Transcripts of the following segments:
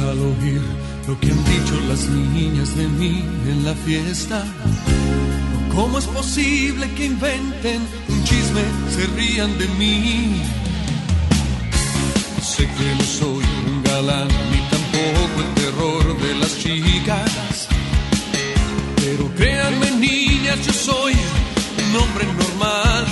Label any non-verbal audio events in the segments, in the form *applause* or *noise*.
Al oír lo que han dicho las niñas de mí en la fiesta. ¿Cómo es posible que inventen un chisme, se rían de mí? Sé que no soy un galán ni tampoco el terror de las chicas. Pero créanme niñas, yo soy un hombre normal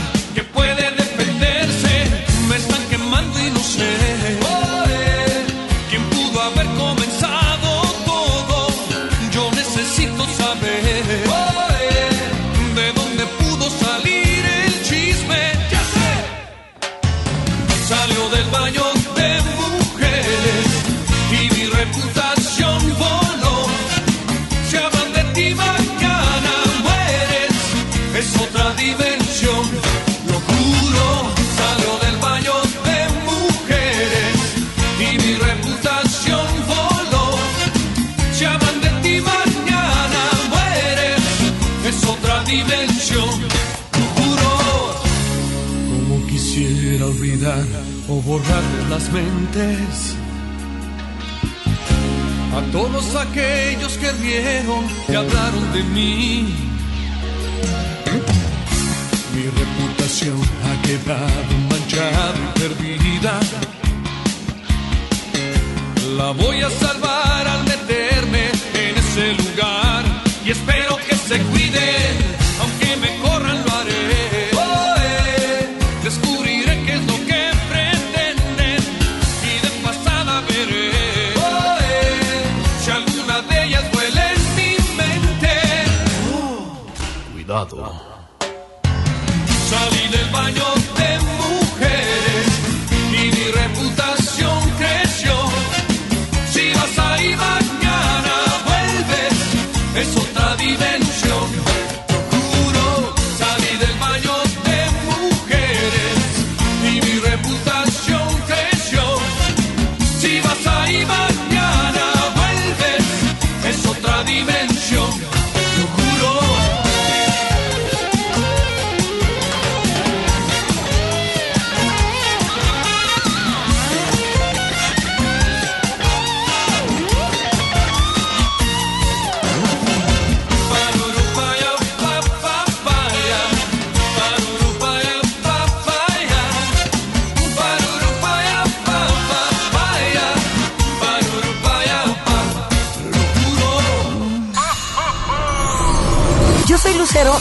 mentes a todos aquellos que rieron y hablaron de mí. Mi reputación ha quedado manchada y perdida. La voy a salvar al meterme en ese lugar y espero que se cuiden, lado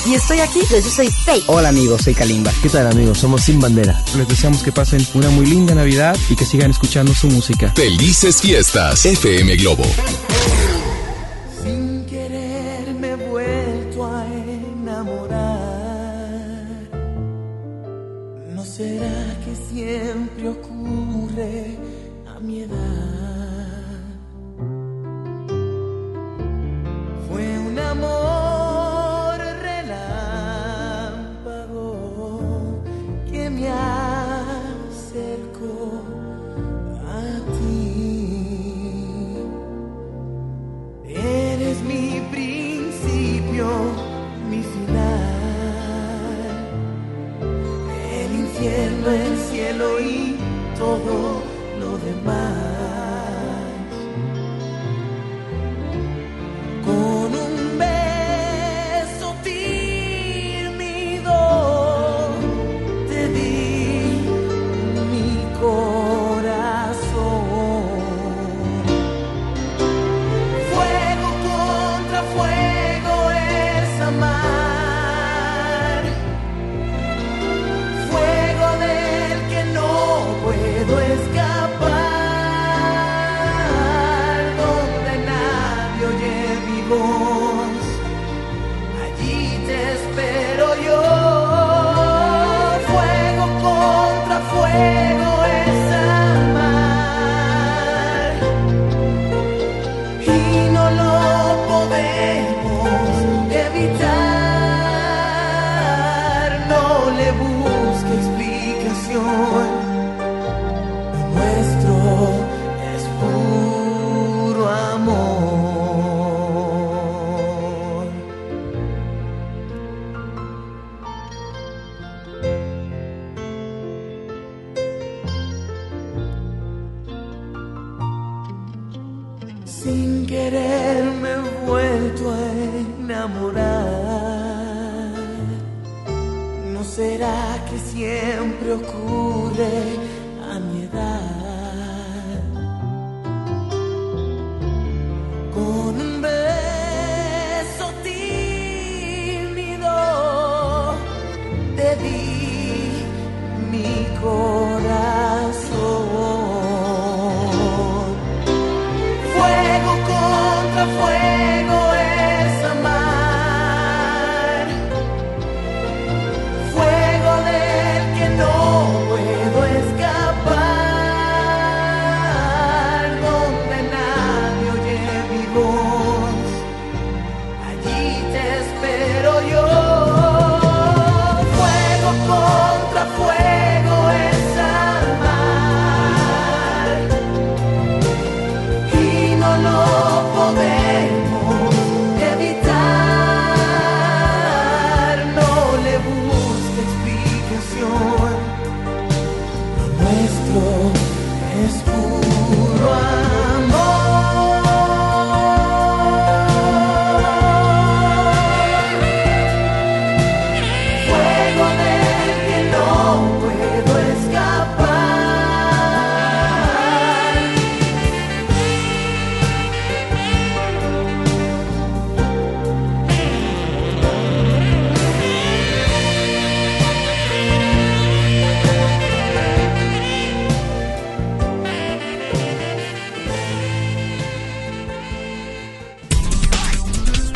Y estoy aquí. Yo soy Faye. Hola amigos, soy Kalimba. ¿Qué tal amigos? Somos Sin Bandera. Les deseamos que pasen una muy linda Navidad y que sigan escuchando su música. Felices fiestas, FM Globo. Sin querer me he vuelto a enamorar. ¿No será que siempre ocurre a mi edad?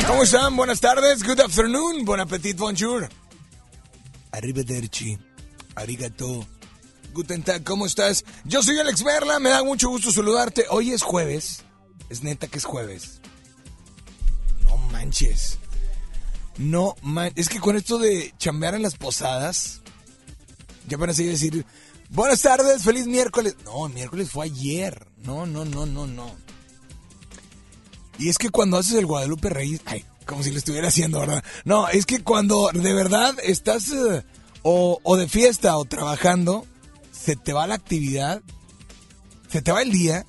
¿Cómo están? Buenas tardes, good afternoon, bon appetit, bonjour. Arrivederci, arigato, guten tag, ¿cómo estás? Yo soy Alex Merla, me da mucho gusto saludarte. Hoy es jueves, es neta que es jueves. No manches. No man, es que con esto de chambear en las posadas, ya van a decir, buenas tardes, feliz miércoles. No, miércoles fue ayer. No, no, no, no, no. Y es que cuando haces el Guadalupe Reyes, ay, como si lo estuviera haciendo, ¿verdad? No, es que cuando de verdad estás eh, o, o de fiesta o trabajando, se te va la actividad, se te va el día.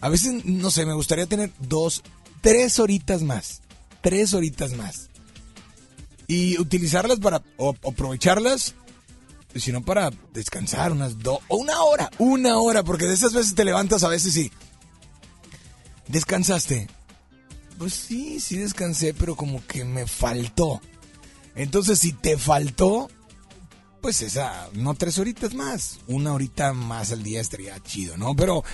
A veces, no sé, me gustaría tener dos, tres horitas más. Tres horitas más. Y utilizarlas para, o aprovecharlas, sino para descansar unas dos, o una hora, una hora, porque de esas veces te levantas a veces y descansaste. Pues sí, sí descansé, pero como que me faltó. Entonces, si te faltó, pues esa, no tres horitas más, una horita más al día estaría chido, ¿no? Pero,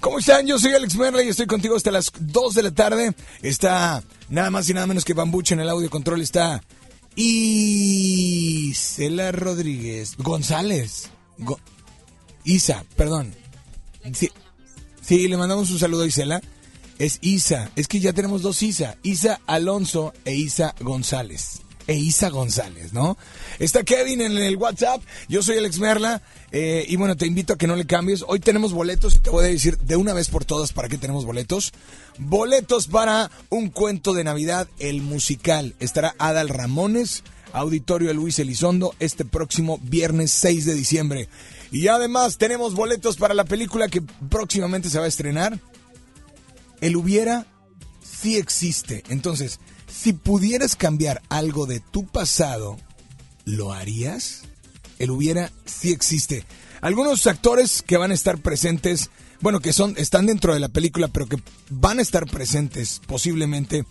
¿cómo están? Yo soy Alex Merla y estoy contigo hasta las 2 de la tarde. Está nada más y nada menos que Bambucha en el audio control. Está Isela Rodríguez González. Go- Isa, perdón. Sí, sí, le mandamos un saludo a Isela. Es Isa, es que ya tenemos dos Isa, Isa Alonso e Isa González. E Isa González, ¿no? Está Kevin en el WhatsApp, yo soy Alex Merla, eh, y bueno, te invito a que no le cambies. Hoy tenemos boletos, y te voy a decir de una vez por todas para qué tenemos boletos. Boletos para un cuento de Navidad, el musical. Estará Adal Ramones, Auditorio Luis Elizondo, este próximo viernes 6 de diciembre. Y además tenemos boletos para la película que próximamente se va a estrenar. El hubiera sí existe. Entonces, si pudieras cambiar algo de tu pasado, ¿lo harías? El hubiera sí existe. Algunos actores que van a estar presentes, bueno, que son están dentro de la película, pero que van a estar presentes posiblemente,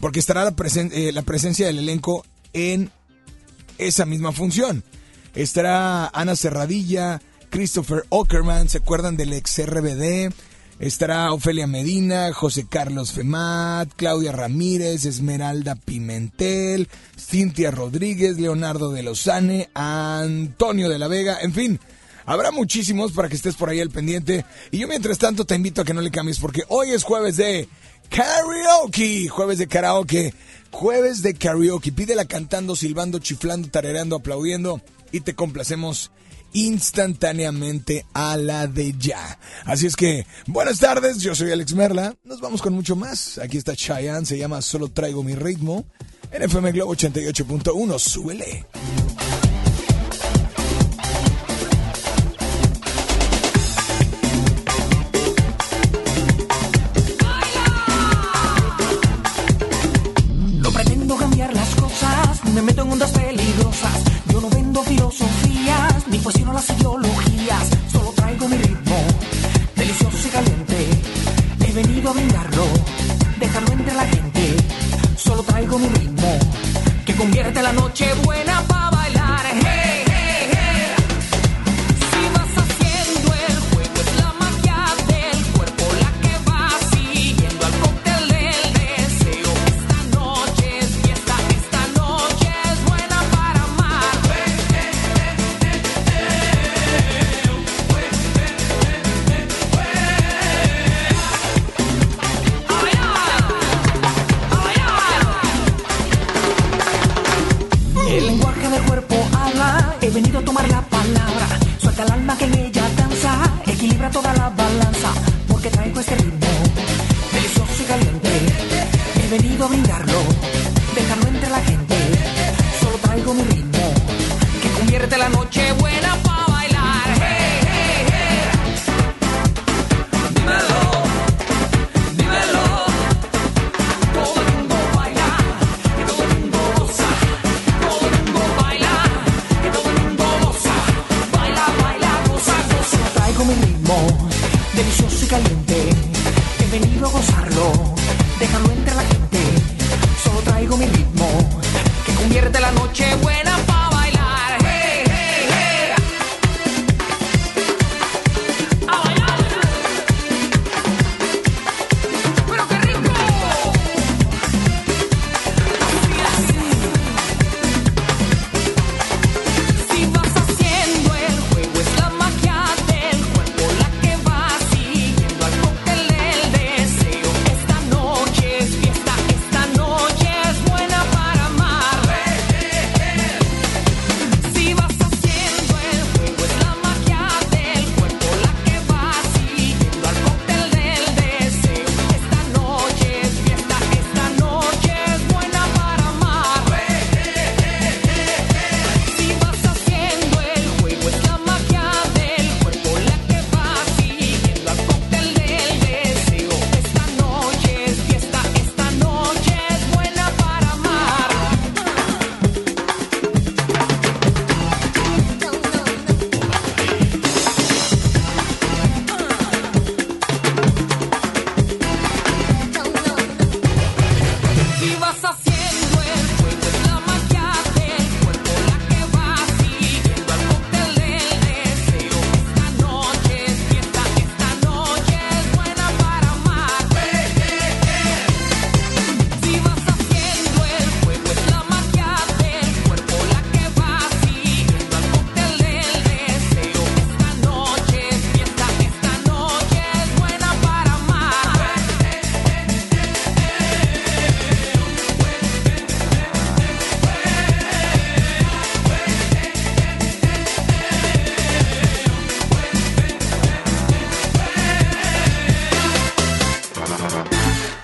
porque estará la, eh, la presencia del elenco en esa misma función. Estará Ana Serradilla, Christopher Ockerman, ¿se acuerdan del ex RBD? Estará Ofelia Medina, José Carlos Femat, Claudia Ramírez, Esmeralda Pimentel, Cintia Rodríguez, Leonardo de Lozane, Antonio de la Vega, en fin. Habrá muchísimos para que estés por ahí al pendiente. Y yo mientras tanto te invito a que no le cambies porque hoy es jueves de karaoke. Jueves de karaoke. Jueves de karaoke. Pídela cantando, silbando, chiflando, tarereando, aplaudiendo. Y te complacemos instantáneamente a la de ya. Así es que, buenas tardes, yo soy Alex Merla. Nos vamos con mucho más. Aquí está Cheyenne, se llama Solo Traigo Mi Ritmo. En FM Globo 88.1, súbele. No pretendo cambiar las cosas, me meto en ondas peligrosas. Yo no vendo filosofía pues si no las ideologías, solo traigo mi ritmo, delicioso y caliente. He venido a brindarlo, dejarlo entre la gente. Solo traigo mi ritmo, que convierte la noche buena para.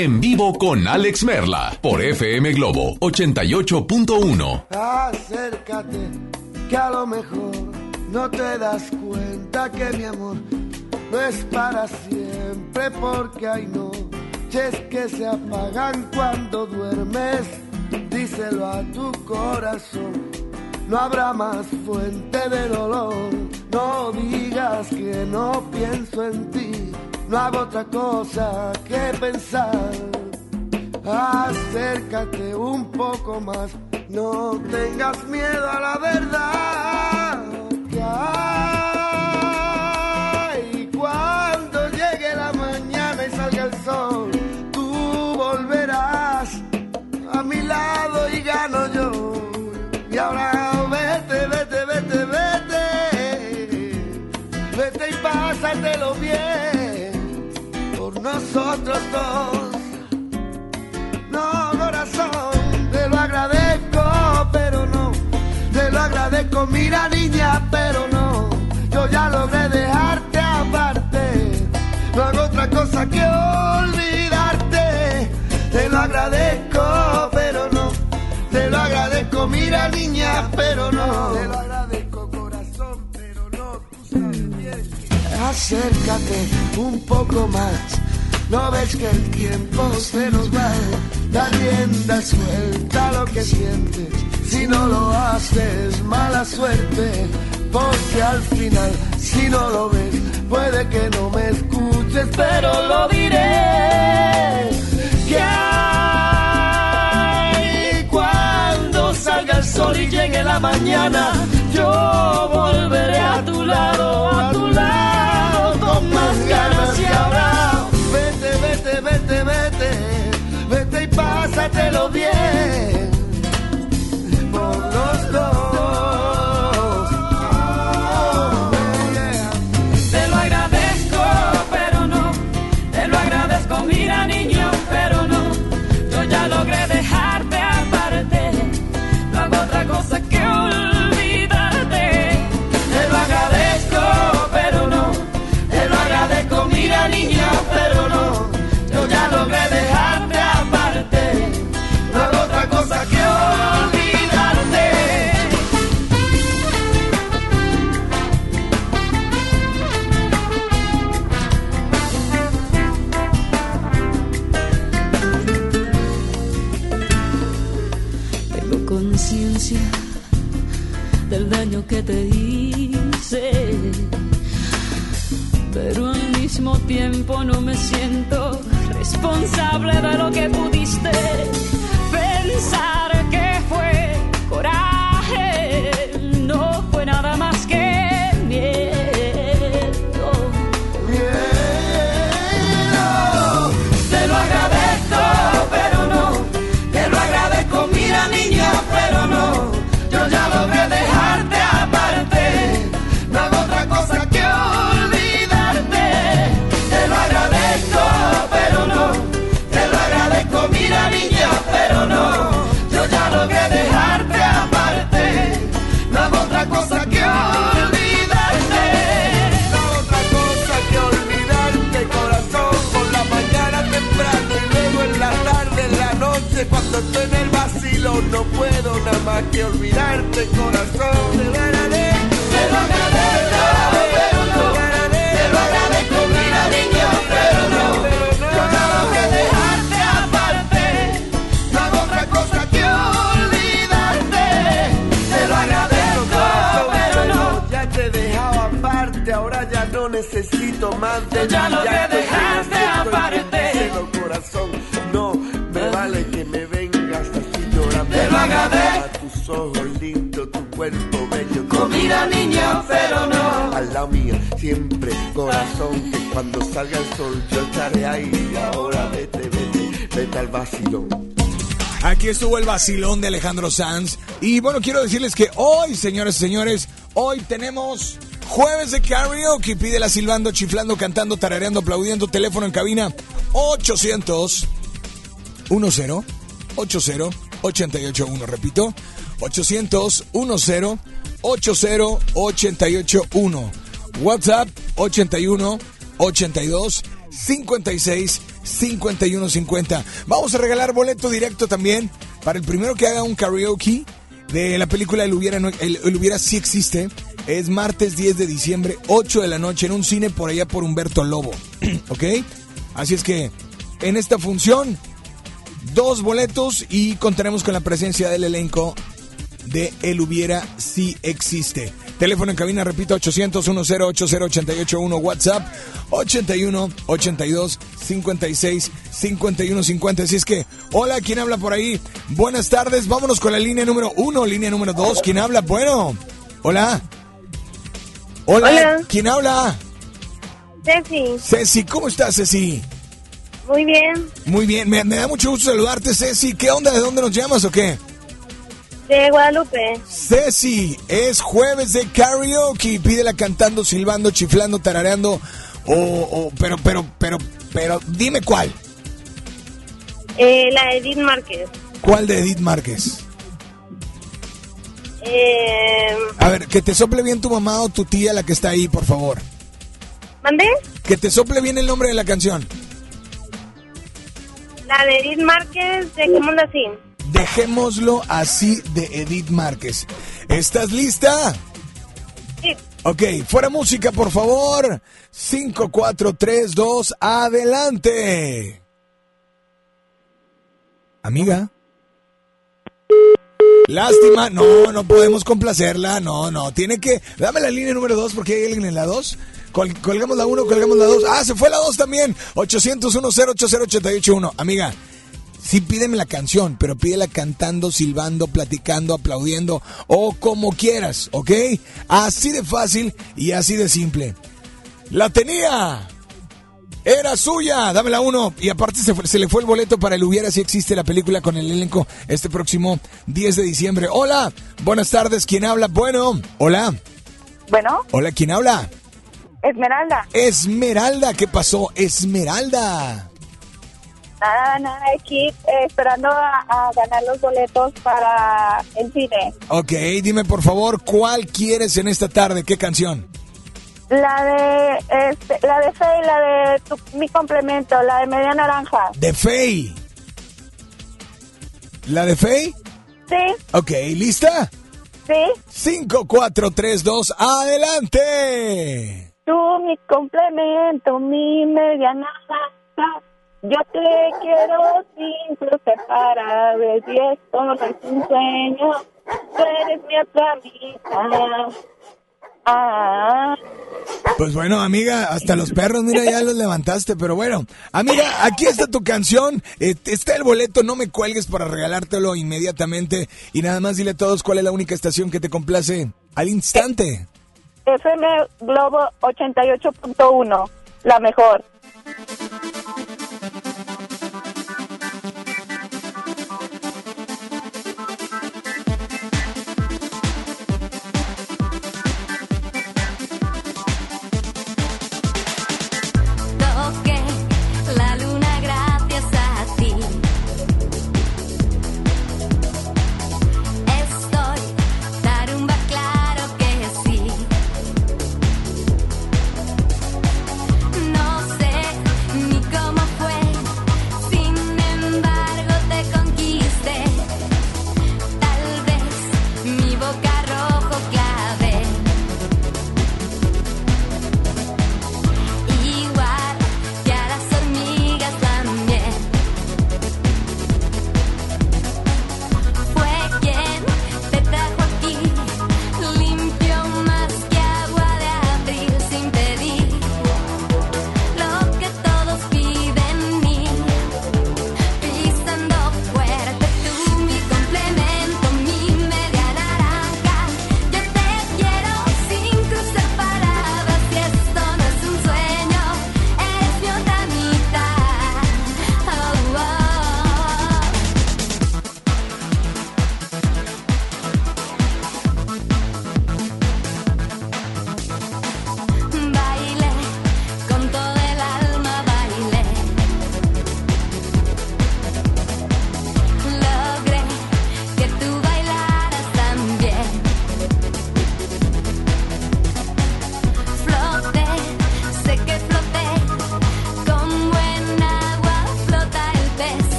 En vivo con Alex Merla por FM Globo 88.1. Acércate, que a lo mejor no te das cuenta que mi amor no es para siempre, porque hay noches que se apagan cuando duermes. Díselo a tu corazón, no habrá más fuente de dolor. No digas que no pienso en ti, no hago otra cosa que pensar. Acércate un poco más, no tengas miedo a la verdad. Mira niña, pero no. Yo ya logré dejarte aparte. No hago otra cosa que olvidarte. Te lo agradezco, pero no. Te lo agradezco, mira niña, pero no. Te lo agradezco, corazón, pero no. Tú sabes bien. Acércate un poco más. No ves que el tiempo se nos va. Da rienda suelta lo que sientes. Si no lo haces, mala suerte. Porque al final, si no lo ves, puede que no me escuches, pero lo diré. Que hay cuando salga el sol y llegue la mañana, yo volveré a tu lado, tiempo no me siento responsable de lo que pudiste estoy en el vacilo, no puedo nada más que olvidarte, corazón. Te lo agradezco, Te lo agradezco, pero no. Te lo agradezco, mira niña, pero no. Yo ya logré dejarte aparte. No hago otra cosa que olvidarte. Te lo agradezco, pero no. Ya te he dejado aparte, ahora ya no necesito más de Yo ya ti, logré te dejarte A tus ojos lindos, tu cuerpo bello. Oh, mira, niña, pero no. Al lado mío, siempre, corazón, que cuando salga el sol yo estaré ahí. Ahora vete, vete, vete al vacilón. Aquí estuvo el vacilón de Alejandro Sanz. Y bueno, quiero decirles que hoy, señores y señores, hoy tenemos jueves de karaoke. Pídela silbando, chiflando, cantando, tarareando, aplaudiendo. Teléfono en cabina 800 10 80 881. Repito, 800 10 80 881. WhatsApp 81 82 56 51 50. Vamos a regalar boleto directo también para el primero que haga un karaoke de la película El Hubiera, el, El Hubiera sí existe. Es martes 10 de diciembre, 8 de la noche, en un cine por allá por Humberto Lobo. *clears throat* ¿Ok? Así es que en esta función, dos boletos y contaremos con la presencia del elenco de El Hubiera si existe. Teléfono en cabina, repito, 800 10 80 881 WhatsApp 81 82 56 51 50. Así es que, hola, ¿quién habla por ahí? Buenas tardes, vámonos con la línea número uno, línea número dos. ¿Quién habla? Bueno, hola. Hola, Hola. ¿quién habla? Ceci, Ceci, ¿cómo estás, Ceci? Muy bien. Muy bien, me, me da mucho gusto saludarte, Ceci. ¿Qué onda? ¿De dónde nos llamas o qué? De Guadalupe. Ceci, es jueves de karaoke. Pídela cantando, silbando, chiflando, tarareando. O, o- pero, pero, pero, pero, dime cuál. Eh, la Edith Márquez. ¿Cuál de Edith Márquez? Eh, A ver, que te sople bien tu mamá o tu tía, la que está ahí, por favor. ¿Mandé? Que te sople bien el nombre de la canción. La de Edith Márquez, dejémosla así. Dejémoslo así de Edith Márquez. ¿Estás lista? Sí. Ok, fuera música, por favor. 5, 4, 3, 2, adelante. Amiga. Lástima, no, no podemos complacerla, no, no, tiene que... Dame la línea número 2 porque hay alguien en la 2. Colgamos la 1, colgamos la 2. Ah, se fue la 2 también. 801 080 Amiga, sí pídeme la canción, pero pídela cantando, silbando, platicando, aplaudiendo o como quieras, ¿ok? Así de fácil y así de simple. La tenía. Era suya, dame la uno. Y aparte se, fue- se le fue el boleto para el Hubiera si existe la película con el elenco este próximo 10 de diciembre. Hola, buenas tardes, ¿quién habla? Bueno, hola, Bueno, hola, ¿quién habla? Esmeralda. Esmeralda, ¿qué pasó? Esmeralda. Nada, nada, aquí eh, esperando a, a ganar los boletos para el cine. Ok, dime por favor, ¿cuál quieres en esta tarde? ¿Qué canción? La de, este, la de Fe y la de tu- mi complemento, la de media naranja. De Faye. ¿La de Faye? Sí, Ok, ¿lista? sí. 5, 4, 3, 2, adelante. Tú mi complemento, mi media naranja. Yo te quiero sin separar, y esto no es un sueño. eres mi otra. Ah, Pues bueno, amiga, hasta los perros, mira, ya los levantaste, pero bueno. Amiga, aquí está tu canción, está el boleto, no me cuelgues para regalártelo inmediatamente. Y nada más dile a todos cuál es la única estación que te complace al instante. FM Globo 88.1, la mejor.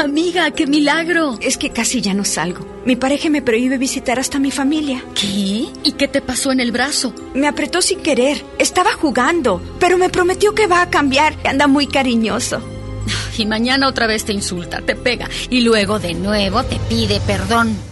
Amiga, qué milagro. Es que casi ya no salgo. Mi pareja me prohíbe visitar hasta mi familia. ¿Qué? ¿Y qué te pasó en el brazo? Me apretó sin querer. Estaba jugando, pero me prometió que va a cambiar. Anda muy cariñoso. Y mañana otra vez te insulta, te pega y luego de nuevo te pide perdón.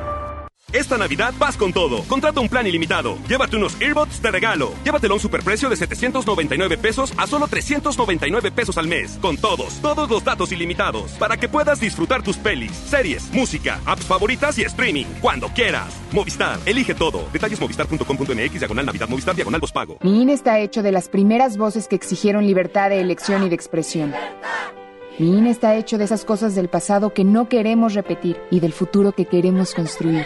Esta Navidad vas con todo. Contrata un plan ilimitado. Llévate unos earbuds de regalo. Llévatelo a un superprecio de 799 pesos a solo 399 pesos al mes. Con todos, todos los datos ilimitados. Para que puedas disfrutar tus pelis, series, música, apps favoritas y streaming. Cuando quieras. Movistar, elige todo. Detalles movistar.com.mx, diagonal Navidad, Movistar, diagonal pago. Mi INE está hecho de las primeras voces que exigieron libertad de elección y de expresión. Mi INE está hecho de esas cosas del pasado que no queremos repetir y del futuro que queremos construir.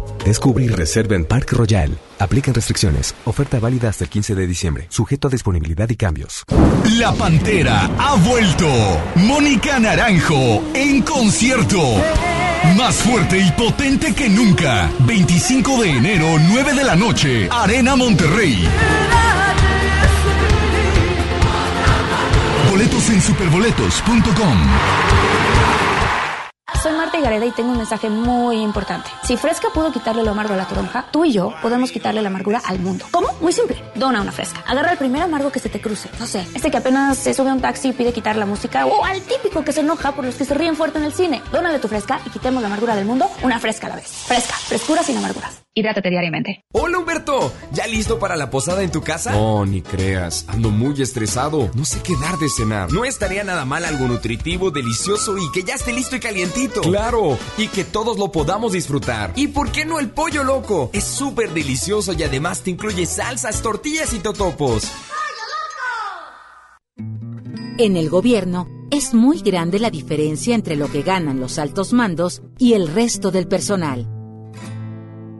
Descubre y reserva en Park Royal. Aplican restricciones. Oferta válida hasta el 15 de diciembre. Sujeto a disponibilidad y cambios. La Pantera ha vuelto. Mónica Naranjo en concierto. Más fuerte y potente que nunca. 25 de enero, 9 de la noche. Arena Monterrey. Boletos en superboletos.com. Soy Marta Gareda y tengo un mensaje muy importante. Si Fresca pudo quitarle lo amargo a la toronja, tú y yo podemos quitarle la amargura al mundo. ¿Cómo? Muy simple. Dona una Fresca. Agarra el primer amargo que se te cruce. No sé, este que apenas se sube a un taxi y pide quitar la música o al típico que se enoja por los que se ríen fuerte en el cine. Dónale tu Fresca y quitemos la amargura del mundo una Fresca a la vez. Fresca. Frescura sin amarguras. Hidrátate diariamente. Hola Humberto, ¿ya listo para la posada en tu casa? No, ni creas, ando muy estresado, no sé qué dar de cenar. No estaría nada mal algo nutritivo, delicioso y que ya esté listo y calientito. Claro, y que todos lo podamos disfrutar. ¿Y por qué no el pollo loco? Es súper delicioso y además te incluye salsas, tortillas y totopos. En el gobierno es muy grande la diferencia entre lo que ganan los altos mandos y el resto del personal.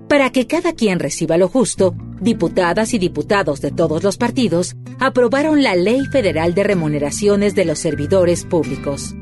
Para que cada quien reciba lo justo, diputadas y diputados de todos los partidos aprobaron la Ley Federal de Remuneraciones de los Servidores Públicos.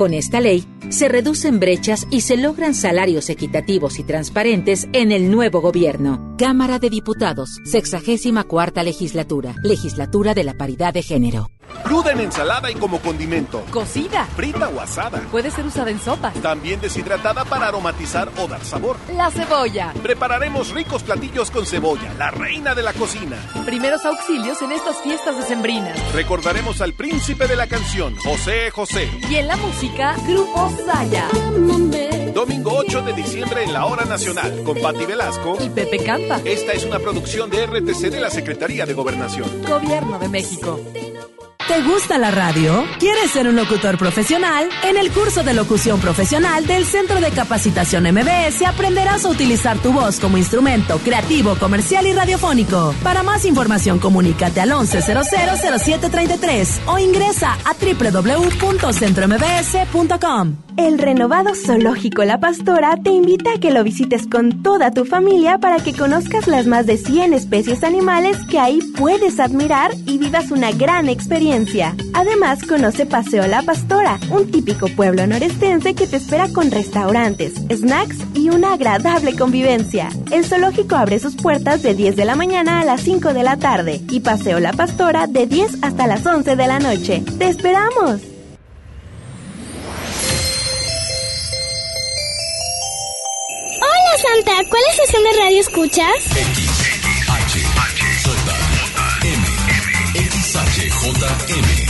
Con esta ley, se reducen brechas y se logran salarios equitativos y transparentes en el nuevo gobierno. Cámara de Diputados, 64 legislatura, legislatura de la paridad de género. Cruda en ensalada y como condimento. Cocida. Frita o asada. Puede ser usada en sopas. También deshidratada para aromatizar o dar sabor. La cebolla. Prepararemos ricos platillos con cebolla, la reina de la cocina. Primeros auxilios en estas fiestas decembrinas. Recordaremos al príncipe de la canción, José José. Y en la música, Grupo Saya. Domingo 8 de diciembre en la Hora Nacional, con Patti Velasco y Pepe Campa. Esta es una producción de RTC de la Secretaría de Gobernación. Gobierno de México. ¿Te gusta la radio? ¿Quieres ser un locutor profesional? En el curso de locución profesional del Centro de Capacitación MBS aprenderás a utilizar tu voz como instrumento creativo, comercial y radiofónico. Para más información, comunícate al 11000733 o ingresa a www.centrombs.com. El renovado Zoológico La Pastora te invita a que lo visites con toda tu familia para que conozcas las más de 100 especies animales que ahí puedes admirar y vivas una gran experiencia. Además, conoce Paseo La Pastora, un típico pueblo norestense que te espera con restaurantes, snacks y una agradable convivencia. El zoológico abre sus puertas de 10 de la mañana a las 5 de la tarde y Paseo La Pastora de 10 hasta las 11 de la noche. ¡Te esperamos! Hola Santa, ¿cuál estación de radio escuchas?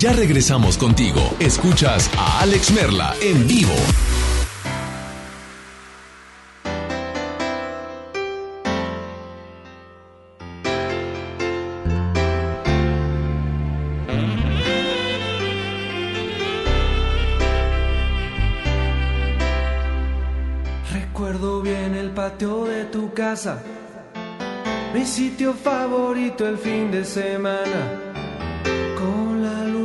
Ya regresamos contigo. Escuchas a Alex Merla en vivo. Recuerdo bien el patio de tu casa, mi sitio favorito el fin de semana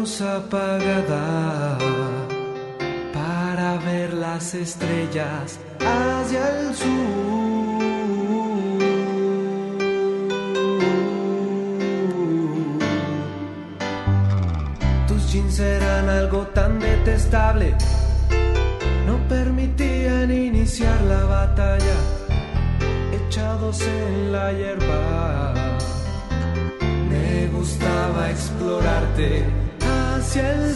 apagada para ver las estrellas hacia el sur. Tus jeans eran algo tan detestable, no permitían iniciar la batalla, echados en la hierba. Me gustaba explorarte hacia el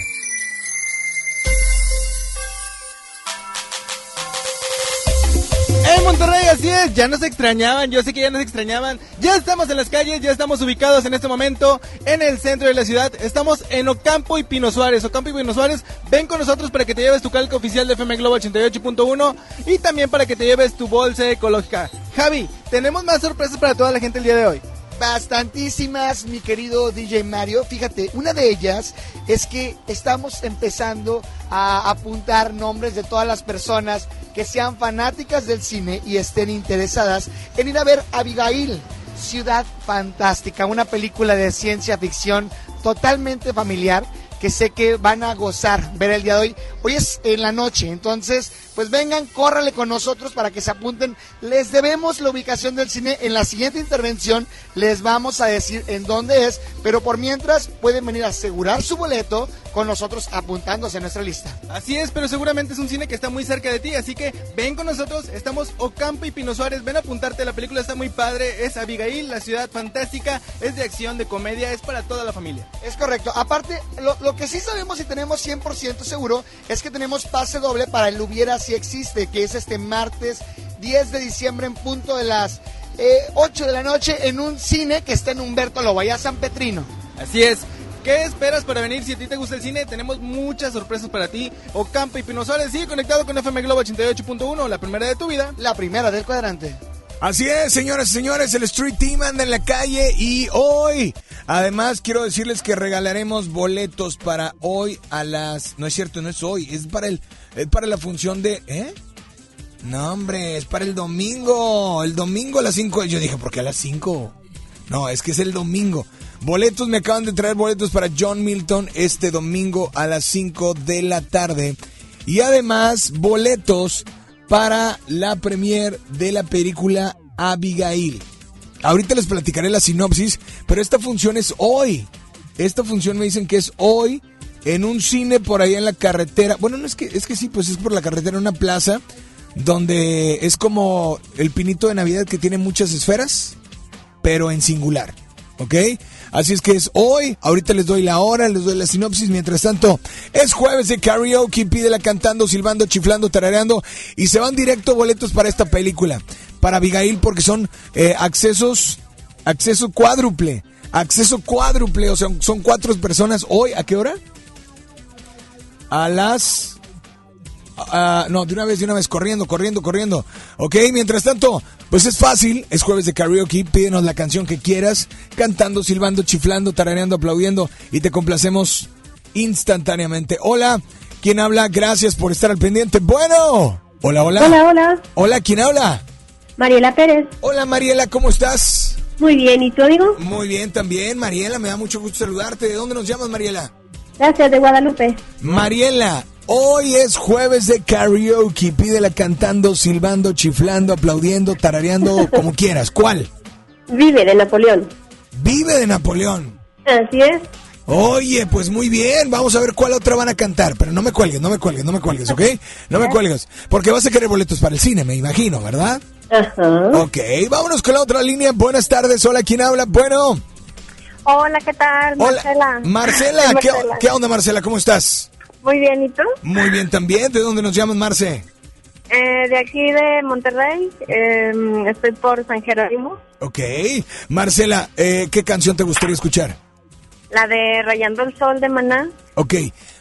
Ya nos extrañaban, yo sé que ya nos extrañaban. Ya estamos en las calles, ya estamos ubicados en este momento en el centro de la ciudad. Estamos en Ocampo y Pino Suárez. Ocampo y Pino Suárez, ven con nosotros para que te lleves tu calca oficial de FM Globo 88.1 y también para que te lleves tu bolsa ecológica. Javi, tenemos más sorpresas para toda la gente el día de hoy. Bastantísimas, mi querido DJ Mario. Fíjate, una de ellas es que estamos empezando a apuntar nombres de todas las personas que sean fanáticas del cine y estén interesadas en ir a ver Abigail, Ciudad Fantástica, una película de ciencia ficción totalmente familiar que sé que van a gozar ver el día de hoy. Hoy es en la noche, entonces pues vengan, córrale con nosotros para que se apunten. Les debemos la ubicación del cine. En la siguiente intervención les vamos a decir en dónde es, pero por mientras pueden venir a asegurar su boleto con nosotros apuntándose a nuestra lista. Así es, pero seguramente es un cine que está muy cerca de ti, así que ven con nosotros, estamos Ocampo y Pino Suárez, ven a apuntarte, la película está muy padre, es Abigail, la ciudad fantástica, es de acción, de comedia, es para toda la familia. Es correcto, aparte, lo, lo que sí sabemos y tenemos 100% seguro es que tenemos pase doble para el Hubiera Si Existe, que es este martes 10 de diciembre en punto de las eh, 8 de la noche en un cine que está en Humberto Lobo, allá San Petrino. Así es. ¿Qué esperas para venir? Si a ti te gusta el cine, tenemos muchas sorpresas para ti. Ocampo y Pino Suárez, sigue conectado con FM Globo 88.1, la primera de tu vida. La primera del cuadrante. Así es, señoras y señores, el Street Team anda en la calle y hoy, además, quiero decirles que regalaremos boletos para hoy a las... No es cierto, no es hoy, es para el, es para la función de... ¿Eh? No, hombre, es para el domingo. El domingo a las 5. Yo dije, ¿por qué a las 5? No, es que es el domingo. Boletos, me acaban de traer boletos para John Milton este domingo a las 5 de la tarde. Y además, boletos para la premier de la película Abigail. Ahorita les platicaré la sinopsis, pero esta función es hoy. Esta función me dicen que es hoy en un cine por ahí en la carretera. Bueno, no es que es que sí, pues es por la carretera, en una plaza donde es como el pinito de Navidad que tiene muchas esferas, pero en singular. ¿Ok? Así es que es hoy, ahorita les doy la hora, les doy la sinopsis, mientras tanto es jueves de karaoke, pídela cantando, silbando, chiflando, tarareando y se van directo boletos para esta película, para Abigail porque son eh, accesos, acceso cuádruple, acceso cuádruple, o sea, son cuatro personas hoy, ¿a qué hora? A las Ah, no, de una vez, de una vez, corriendo, corriendo, corriendo. Ok, mientras tanto, pues es fácil, es jueves de karaoke, pídenos la canción que quieras, cantando, silbando, chiflando, tarareando, aplaudiendo y te complacemos instantáneamente. Hola, ¿quién habla? Gracias por estar al pendiente. Bueno, hola, hola. Hola, hola. Hola, ¿quién habla? Mariela Pérez. Hola, Mariela, ¿cómo estás? Muy bien, ¿y tú, amigo? Muy bien también, Mariela, me da mucho gusto saludarte. ¿De dónde nos llamas, Mariela? Gracias, de Guadalupe. Mariela, Hoy es jueves de karaoke. Pídela cantando, silbando, chiflando, aplaudiendo, tarareando, *laughs* como quieras. ¿Cuál? Vive de Napoleón. Vive de Napoleón. Así es. Oye, pues muy bien. Vamos a ver cuál otra van a cantar. Pero no me cuelgues, no me cuelgues, no me cuelgues, ¿ok? No me cuelgues. Porque vas a querer boletos para el cine, me imagino, ¿verdad? Ajá. Ok, vámonos con la otra línea. Buenas tardes. Hola, ¿quién habla? Bueno. Hola, ¿qué tal? Marcela. Marcela, ¿qué, ¿qué onda, Marcela? ¿Cómo estás? Muy bien, ¿y tú? Muy bien también. ¿De dónde nos llamas, Marce? Eh, de aquí de Monterrey. Eh, estoy por San Jerónimo. Ok. Marcela, eh, ¿qué canción te gustaría escuchar? La de Rayando el Sol de Maná. Ok.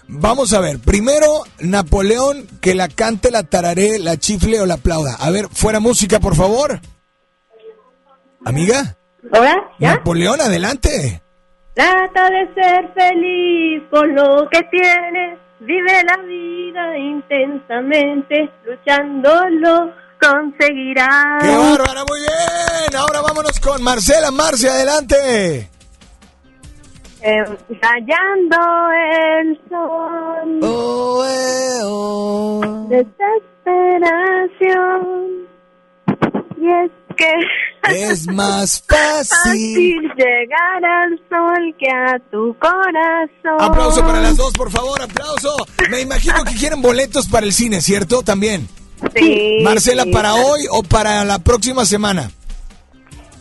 Vamos a ver. Primero, Napoleón, que la cante, la tararé, la chifle o la aplauda. A ver, fuera música, por favor. Amiga. ¿Hola? ¿Ya? Napoleón, adelante. Trata de ser feliz con lo que tienes. Vive la vida intensamente, luchándolo conseguirás. ¡Qué bárbara! Muy bien. Ahora vámonos con Marcela. Marce, adelante. Eh, rayando el sol. Oh, eh, oh. Desesperación. Y es que es *laughs* más fácil. fácil llegar al sol que a tu corazón. Aplauso para las dos, por favor, aplauso. Me imagino que quieren boletos para el cine, ¿cierto? También. Sí. Marcela, sí. ¿para hoy o para la próxima semana?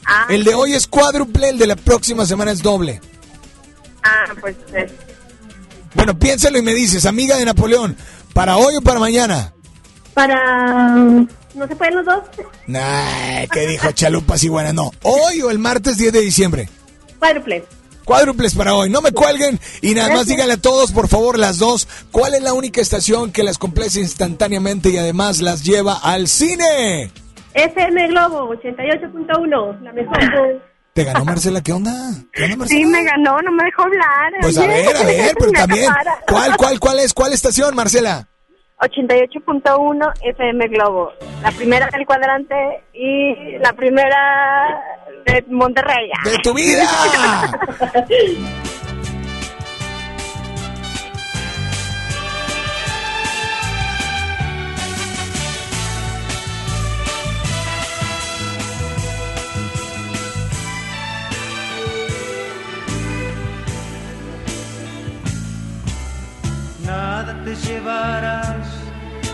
Ah, El de hoy es cuádruple, el de la próxima semana es doble. ah, pues eh, Bueno, piénsalo y me dices, amiga de Napoleón, ¿para hoy o para mañana? para... ¿No se pueden los dos? Nah, ¿qué dijo Chalupas y buena? No, hoy o el martes 10 de diciembre. Cuádruple. Cuádruples para hoy, no me cuelguen y nada más díganle a todos, por favor, las dos, ¿cuál es la única estación que las complace instantáneamente y además las lleva al cine? FM Globo 88.1, la mejor. *laughs* ¿Te ganó Marcela? ¿Qué onda? ¿Qué onda, Sí, me ganó, no me dejó hablar. Pues a ver, a *laughs* ver, pero también. ¿cuál, cuál, cuál es? ¿Cuál estación, Marcela? 88.1 FM Globo, la primera del cuadrante y la primera de Monterrey. *laughs* ¡De tu vida! Nada te llevarás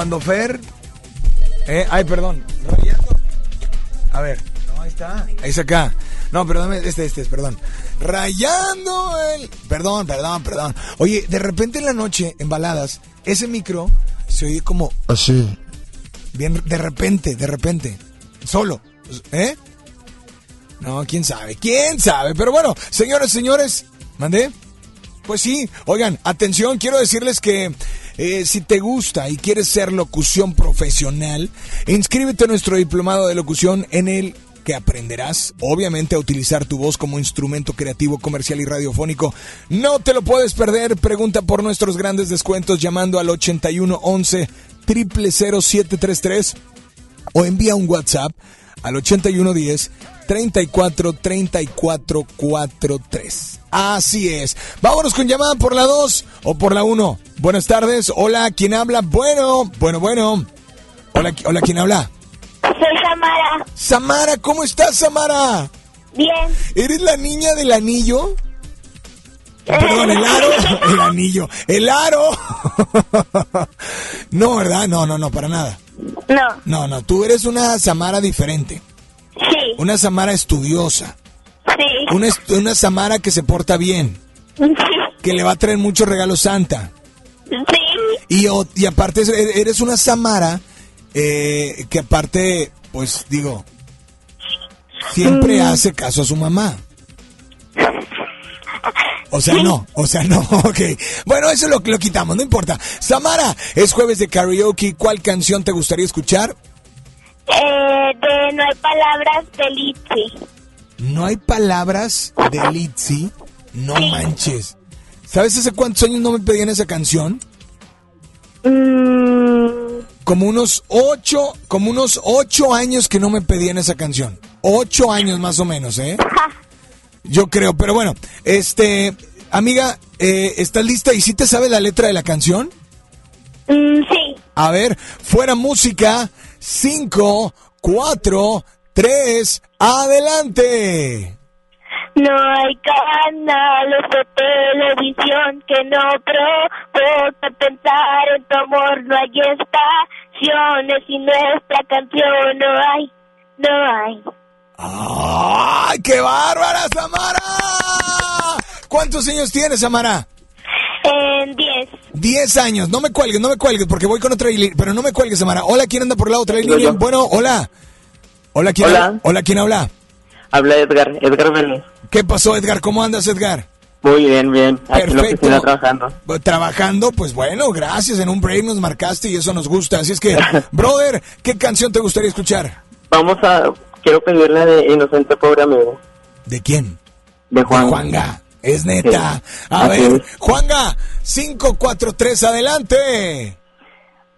Cuando Fer. Eh, ay, perdón. A ver. No, ahí está. Ahí está acá. No, perdón, este, este, perdón. Rayando el. Perdón, perdón, perdón. Oye, de repente en la noche, en baladas, ese micro se oye como. Así. Bien, de repente, de repente. Solo. ¿Eh? No, quién sabe, quién sabe. Pero bueno, señores, señores, ¿mandé? Pues sí, oigan, atención, quiero decirles que eh, si te gusta y quieres ser locución profesional, inscríbete a nuestro diplomado de locución en el que aprenderás, obviamente, a utilizar tu voz como instrumento creativo, comercial y radiofónico. No te lo puedes perder. Pregunta por nuestros grandes descuentos llamando al 8111 000733 o envía un WhatsApp al 8110 34 34 43. Así es. Vámonos con llamada por la 2 o por la 1. Buenas tardes. Hola, ¿quién habla? Bueno, bueno, bueno. Hola, hola, ¿quién habla? Soy Samara. Samara, ¿cómo estás, Samara? Bien. ¿Eres la niña del anillo? Ah, Perdón, el aro, *laughs* el anillo, el aro. *laughs* no, ¿verdad? No, no, no, para nada. No. No, no, tú eres una Samara diferente. Sí. Una Samara estudiosa. Sí. Una, una Samara que se porta bien. Que le va a traer muchos regalos Santa. Sí. Y, y aparte es- eres una Samara eh, que aparte, pues digo, siempre Mm. hace caso a su mamá. O sea, no, o sea, *laughs* no, ok. Bueno, eso lo, lo quitamos, no importa. Samara, es jueves de karaoke. ¿Cuál canción te gustaría escuchar? Eh, de No hay palabras de Litsi. No hay palabras de Litzy. No manches. ¿Sabes hace cuántos años no me pedían esa canción? Mm. Como unos ocho, como unos ocho años que no me pedían esa canción. Ocho años más o menos, ¿eh? Yo creo, pero bueno, este, amiga, eh, ¿estás lista y si te sabes la letra de la canción? Mm, sí. A ver, fuera música, cinco, cuatro, tres, adelante. No hay canales de televisión que no provoque pensar en tu amor. No hay estaciones y nuestra canción no hay, no hay. ¡Ay, qué bárbara, Samara! ¿Cuántos años tienes, Samara? En 10. Diez años. No me cuelgues, no me cuelgues, porque voy con otra línea. Pero no me cuelgues, Samara. Hola, ¿quién anda por la otra Digo línea? Bueno, hola. Hola, ¿quién Hola. habla? Hola, ¿quién habla? Habla Edgar, Edgar Vélez. ¿Qué pasó, Edgar? ¿Cómo andas, Edgar? Muy bien, bien. Aquí en la Perfecto. oficina trabajando. Trabajando, pues bueno, gracias. En un break nos marcaste y eso nos gusta. Así es que, *laughs* brother, ¿qué canción te gustaría escuchar? Vamos a... Quiero pedirle de Inocente Pobre Amigo. ¿De quién? De Juan. Juanga. Es neta. A ver. Juanga, 543, adelante.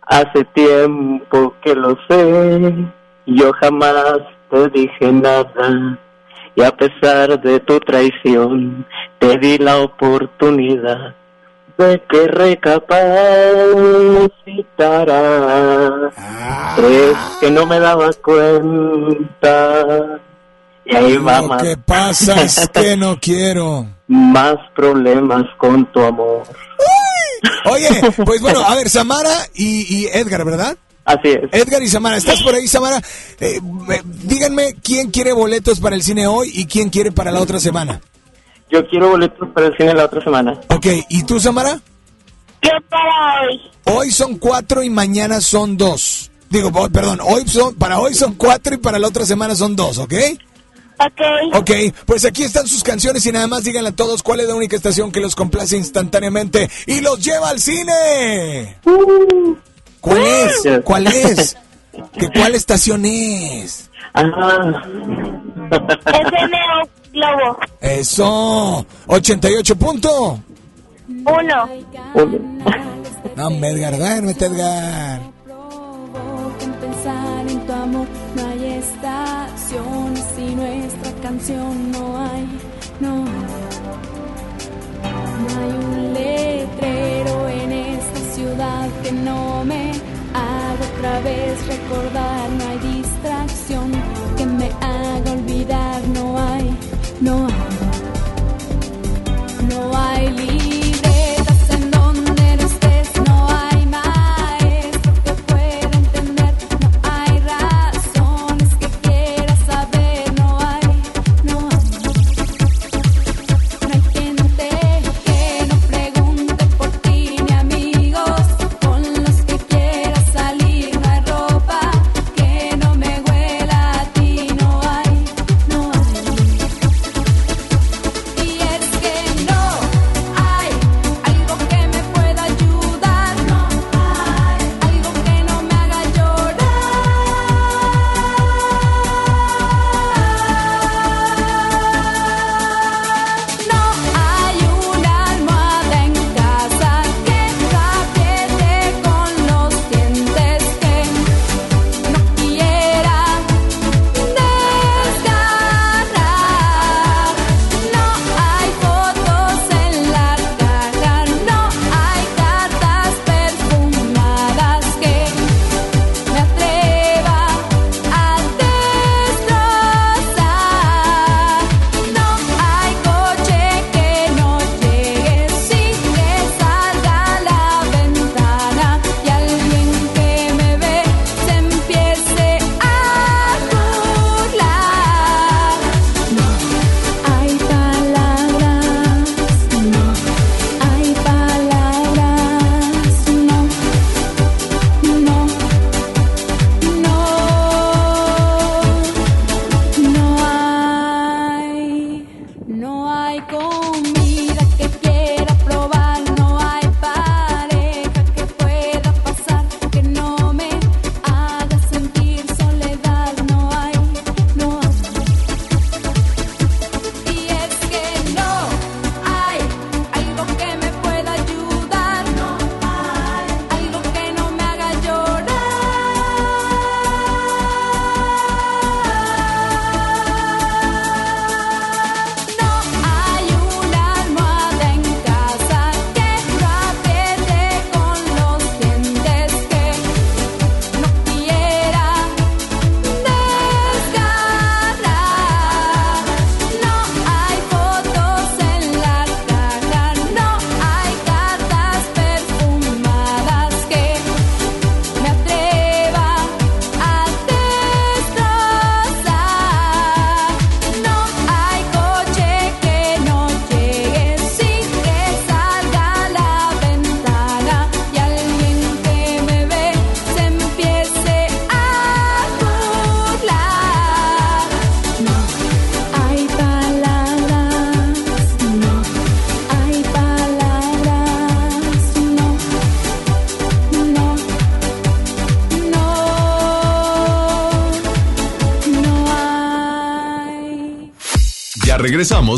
Hace tiempo que lo sé, yo jamás te dije nada. Y a pesar de tu traición, te di la oportunidad de que recapacitaras. Es que no me daba cuenta. Y ahí va Lo más, que pasa es que no quiero. Más problemas con tu amor. Oye, pues bueno, a ver, Samara y, y Edgar, ¿verdad? Así es. Edgar y Samara, ¿estás por ahí, Samara? Eh, eh, díganme quién quiere boletos para el cine hoy y quién quiere para la otra semana. Yo quiero boletos para el cine la otra semana. Ok, ¿y tú, Samara? Yo para hoy. Hoy son cuatro y mañana son dos. Digo, oh, perdón, hoy son, para hoy son cuatro y para la otra semana son dos, ¿ok? Ok. Ok, pues aquí están sus canciones y nada más díganle a todos cuál es la única estación que los complace instantáneamente y los lleva al cine. ¿Cuál es? ¿Cuál es? ¿Que ¿Cuál estación es? Es Neo Globo. Eso, 88 punto. Uno. No, Edgar, duérmete, Edgar. Canción no hay, no. No hay un letrero en esta ciudad que no me haga otra vez recordar. No hay distracción que me haga olvidar. No hay, no hay. No hay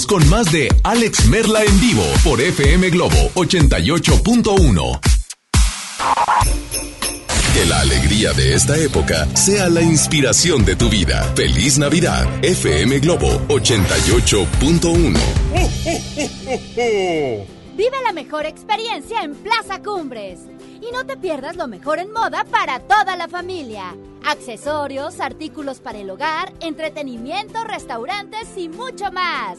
con más de Alex Merla en vivo por FM Globo 88.1. Que la alegría de esta época sea la inspiración de tu vida. Feliz Navidad, FM Globo 88.1. Vive la mejor experiencia en Plaza Cumbres. Y no te pierdas lo mejor en moda para toda la familia. Accesorios, artículos para el hogar, entretenimiento, restaurantes y mucho más.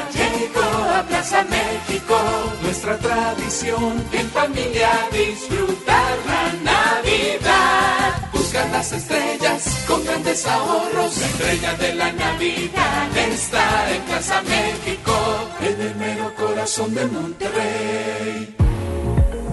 Plaza México. Nuestra tradición en familia disfrutar la Navidad. Buscar las estrellas con grandes ahorros. La estrella de la Navidad está en Plaza México, en el mero corazón de Monterrey.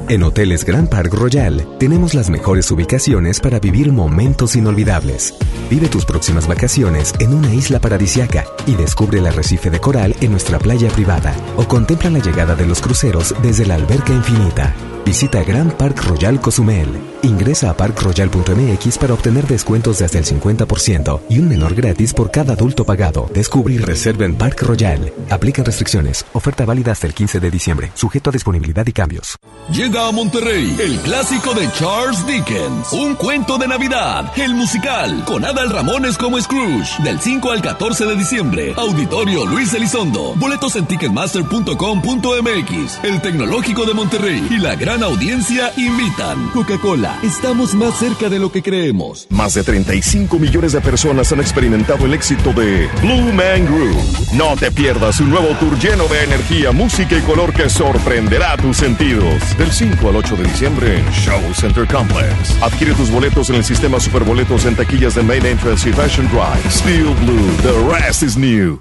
En Hoteles Grand Park Royal tenemos las mejores ubicaciones para vivir momentos inolvidables. Vive tus próximas vacaciones en una isla paradisiaca y descubre el arrecife de coral en nuestra playa privada o contempla la llegada de los cruceros desde la alberca infinita. Visita Grand Park Royal Cozumel. Ingresa a parkroyal.mx para obtener descuentos de hasta el 50% y un menor gratis por cada adulto pagado. Descubre y reserva en Park Royal. Aplican restricciones. Oferta válida hasta el 15 de diciembre. Sujeto a disponibilidad y cambios. Llega a Monterrey el clásico de Charles Dickens, Un cuento de Navidad, el musical, con Adal Ramones como Scrooge, del 5 al 14 de diciembre. Auditorio Luis Elizondo. Boletos en ticketmaster.com.mx. El Tecnológico de Monterrey y la gran audiencia invitan. Coca-Cola, estamos más cerca de lo que creemos. Más de 35 millones de personas han experimentado el éxito de Blue Man Group. No te pierdas un nuevo tour lleno de energía, música y color que sorprenderá tus sentidos. Del 5 al 8 de diciembre en Show Center Complex. Adquiere tus boletos en el sistema Superboletos en taquillas de Main Entrance y Fashion Drive. Steel Blue, the rest is new.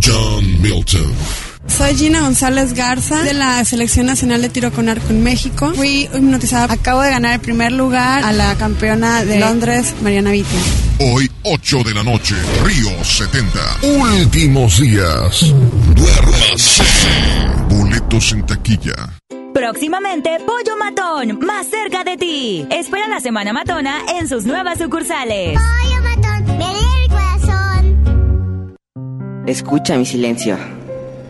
John Milton. Soy Gina González Garza de la Selección Nacional de Tiro con Arco en México. Fui hipnotizada. Acabo de ganar el primer lugar a la campeona de Londres, Mariana Vitia. Hoy, 8 de la noche, Río 70. Últimos días. Duérmase. Boletos en taquilla. Próximamente, Pollo Matón, más cerca de ti. Espera la Semana Matona en sus nuevas sucursales. Pollo matón, en mi corazón. Escucha mi silencio.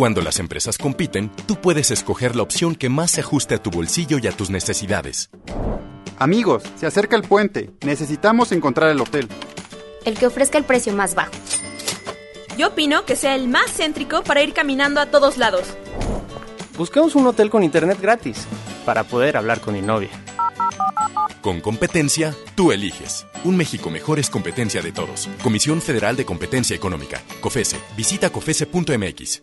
Cuando las empresas compiten, tú puedes escoger la opción que más se ajuste a tu bolsillo y a tus necesidades. Amigos, se acerca el puente. Necesitamos encontrar el hotel. El que ofrezca el precio más bajo. Yo opino que sea el más céntrico para ir caminando a todos lados. Busquemos un hotel con internet gratis para poder hablar con mi novia. Con competencia, tú eliges. Un México mejor es competencia de todos. Comisión Federal de Competencia Económica. COFESE. Visita COFESE.mx.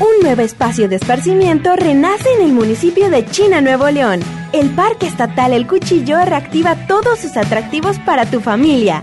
Un nuevo espacio de esparcimiento renace en el municipio de China, Nuevo León. El Parque Estatal El Cuchillo reactiva todos sus atractivos para tu familia.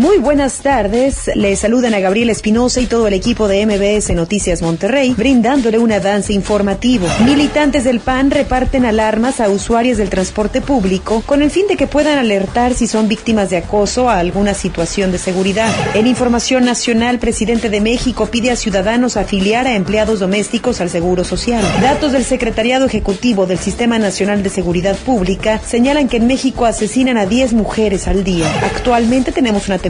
Muy buenas tardes, les saludan a Gabriel Espinosa y todo el equipo de MBS Noticias Monterrey, brindándole un avance informativo. Militantes del PAN reparten alarmas a usuarios del transporte público con el fin de que puedan alertar si son víctimas de acoso a alguna situación de seguridad. En información nacional, presidente de México pide a ciudadanos afiliar a empleados domésticos al Seguro Social. Datos del Secretariado Ejecutivo del Sistema Nacional de Seguridad Pública señalan que en México asesinan a 10 mujeres al día. Actualmente tenemos una temperatura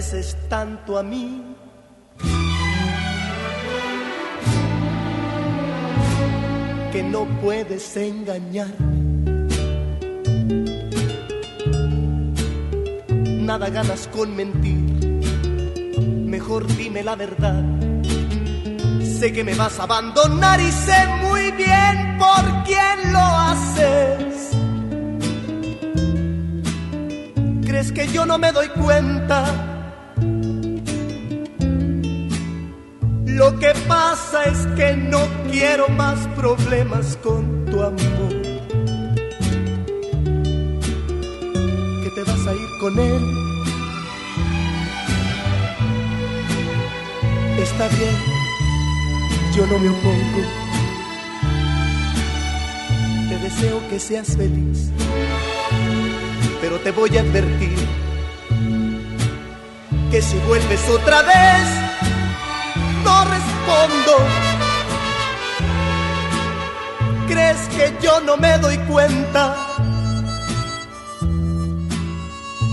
pareces tanto a mí. Que no puedes engañar. Nada ganas con mentir. Mejor dime la verdad. Sé que me vas a abandonar y sé muy bien por quién lo haces. ¿Crees que yo no me doy cuenta? Lo que pasa es que no quiero más problemas con tu amor. Que te vas a ir con él. Está bien, yo no me opongo. Te deseo que seas feliz pero te voy a advertir que si vuelves otra vez, no respondo. ¿Crees que yo no me doy cuenta?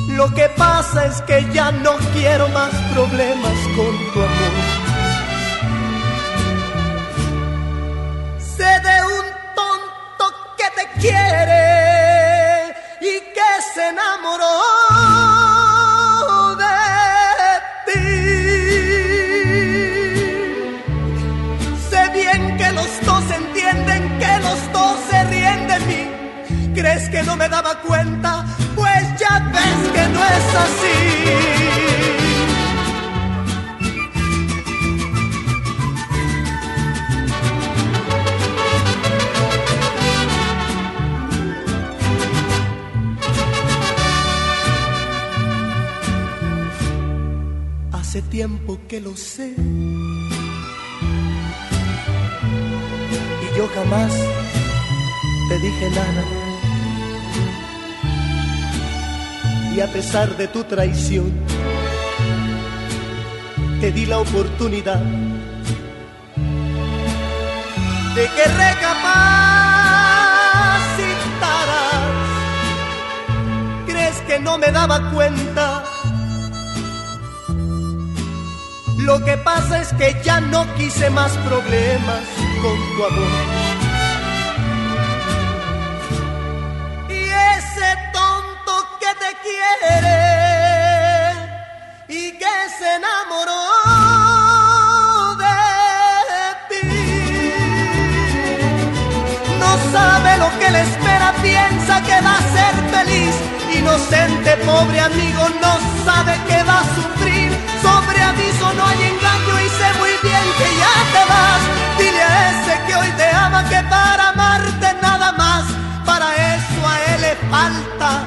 Lo que pasa es que ya no quiero más problemas con tu amor. ¿Crees que no me daba cuenta? Pues ya ves que no es así. Hace tiempo que lo sé. Y yo jamás te dije nada. Y a pesar de tu traición, te di la oportunidad de que recapacitaras. ¿Crees que no me daba cuenta? Lo que pasa es que ya no quise más problemas con tu amor. Espera piensa que va a ser feliz. Inocente, pobre amigo, no sabe que va a sufrir. Sobre aviso no hay engaño y sé muy bien que ya te vas. Dile a ese que hoy te ama que para amarte nada más, para eso a él le falta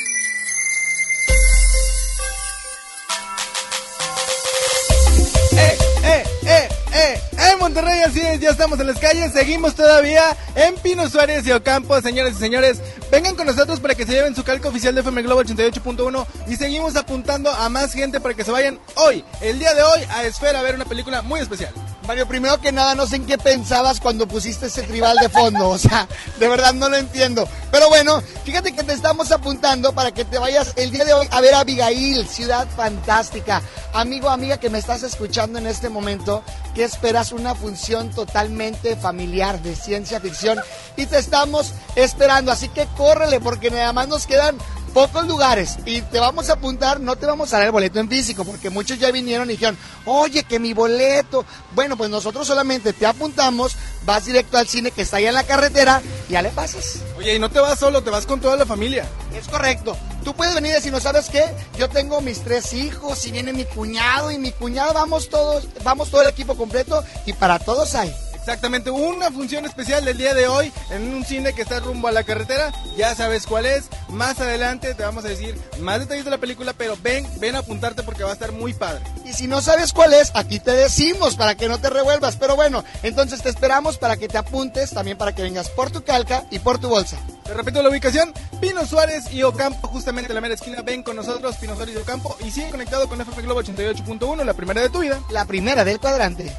Ya estamos en las calles, seguimos todavía en Pino Suárez y Ocampo, señores y señores. Vengan con nosotros para que se lleven su calco oficial de FM Globo 88.1 y seguimos apuntando a más gente para que se vayan hoy, el día de hoy, a Esfera a ver una película muy especial. Mario, primero que nada, no sé en qué pensabas cuando pusiste ese tribal de fondo. O sea, de verdad no lo entiendo. Pero bueno, fíjate que te estamos apuntando para que te vayas el día de hoy a ver a Abigail, ciudad fantástica. Amigo, amiga que me estás escuchando en este momento, que esperas una función totalmente familiar de ciencia ficción y te estamos esperando. Así que córrele porque nada más nos quedan pocos lugares y te vamos a apuntar, no te vamos a dar el boleto en físico, porque muchos ya vinieron y dijeron, oye, que mi boleto. Bueno, pues nosotros solamente te apuntamos, vas directo al cine que está ahí en la carretera y ya le pasas. Oye, y no te vas solo, te vas con toda la familia. Es correcto. Tú puedes venir y decir, ¿no sabes qué? Yo tengo mis tres hijos y viene mi cuñado y mi cuñado, vamos todos, vamos todo el equipo completo y para todos hay. Exactamente, una función especial del día de hoy en un cine que está rumbo a la carretera. Ya sabes cuál es. Más adelante te vamos a decir más detalles de la película, pero ven, ven a apuntarte porque va a estar muy padre. Y si no sabes cuál es, aquí te decimos para que no te revuelvas. Pero bueno, entonces te esperamos para que te apuntes, también para que vengas por tu calca y por tu bolsa. Te repito la ubicación, Pino Suárez y Ocampo, justamente en la mera esquina. Ven con nosotros, Pino Suárez y Ocampo, y sigue conectado con FM Globo 88.1, la primera de tu vida. La primera del cuadrante.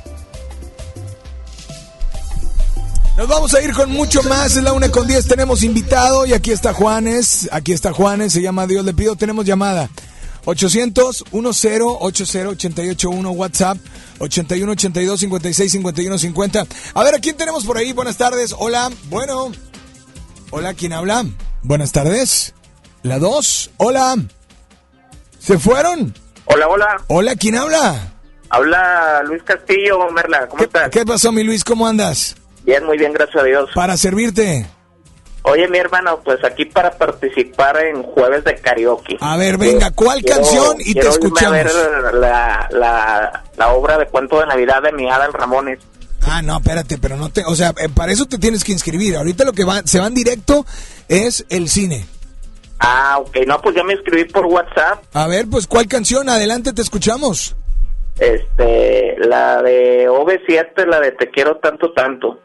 Nos vamos a ir con mucho más. Es la una con 10. Tenemos invitado y aquí está Juanes. Aquí está Juanes. Se llama Dios le pido. Tenemos llamada. 800 10 80 881 WhatsApp 81 82 56 51 50. A ver, ¿a quién tenemos por ahí? Buenas tardes. Hola. Bueno. Hola, ¿quién habla? Buenas tardes. La 2. Hola. ¿Se fueron? Hola, hola. Hola, ¿quién habla? Habla Luis Castillo, Merla. ¿Cómo estás? ¿Qué pasó, mi Luis? ¿Cómo andas? Bien, muy bien, gracias a Dios. Para servirte. Oye, mi hermano, pues aquí para participar en Jueves de Karaoke. A ver, venga, ¿cuál Quiero- canción? Y te quiero irme escuchamos. a ver la, la, la obra de cuento de Navidad de mi Adal Ramones. Ah, no, espérate, pero no te, o sea, eh, para eso te tienes que inscribir. Ahorita lo que va, se van directo es el cine. Ah, ok, no, pues ya me inscribí por WhatsApp. A ver, pues, ¿cuál canción? Adelante, te escuchamos. Este, la de OV7, la de Te quiero tanto, tanto.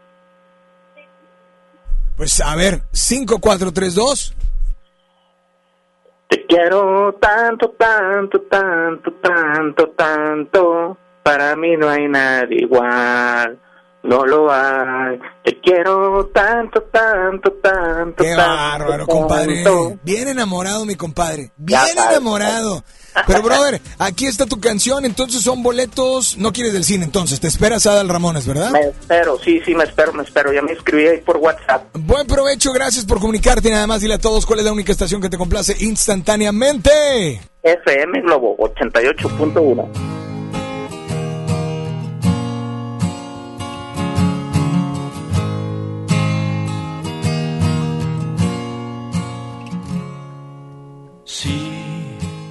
Pues, a ver, 5, 4, 3, 2. Te quiero tanto, tanto, tanto, tanto, tanto. Para mí no hay nadie igual. No lo hay. Te quiero tanto, tanto, tanto. Qué tanto, bárbaro, compadre. Bien enamorado, mi compadre. Bien enamorado. Pero, brother, aquí está tu canción, entonces son boletos. No quieres del cine, entonces. Te esperas a Adal Ramones, ¿verdad? Me espero, sí, sí, me espero, me espero. Ya me inscribí ahí por WhatsApp. Buen provecho, gracias por comunicarte. y Nada más dile a todos cuál es la única estación que te complace instantáneamente. FM Globo 88.1.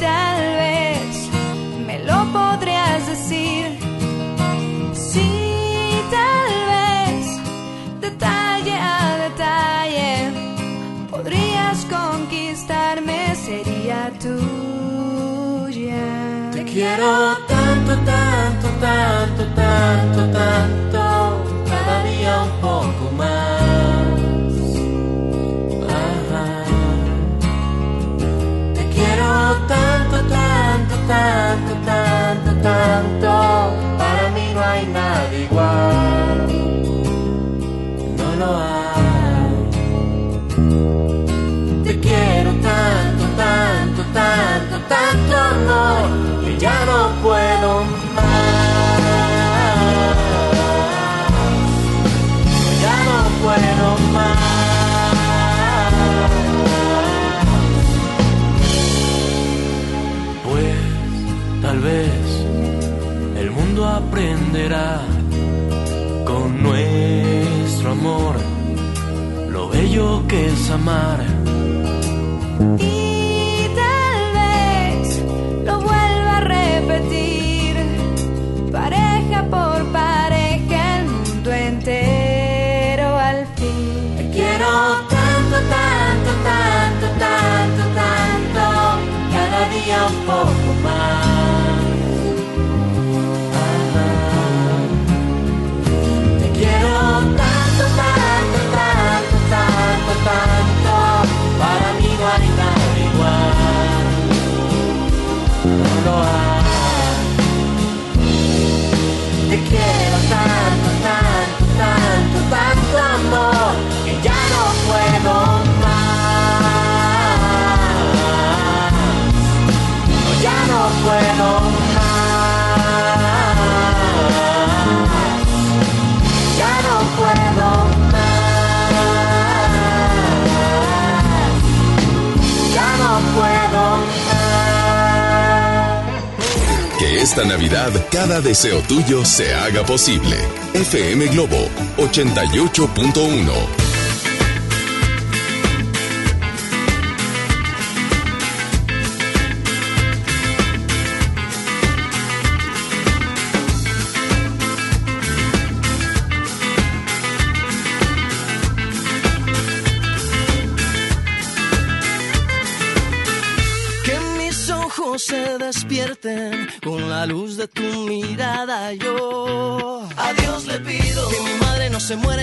tal vez me lo podrías decir. Sí, tal vez, detalle a detalle, podrías conquistarme, sería tuya. Te quiero tanto, tanto, tanto, tanto, tanto, cada día un poco más. Tanto, tanto, tanto, para mí no hay nada igual. Con nuestro amor lo bello que es amar. Y tal vez lo vuelva a repetir, pareja por pareja, el mundo entero al fin. Te quiero tanto, tanto, tanto, tanto, tanto, cada día un poco más. Te Esta Navidad cada deseo tuyo se haga posible. FM Globo 88.1.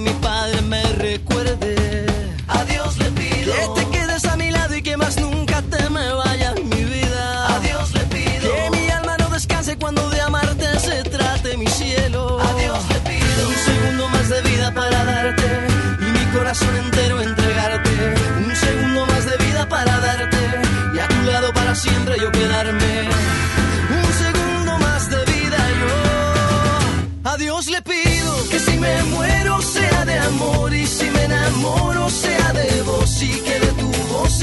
Mi padre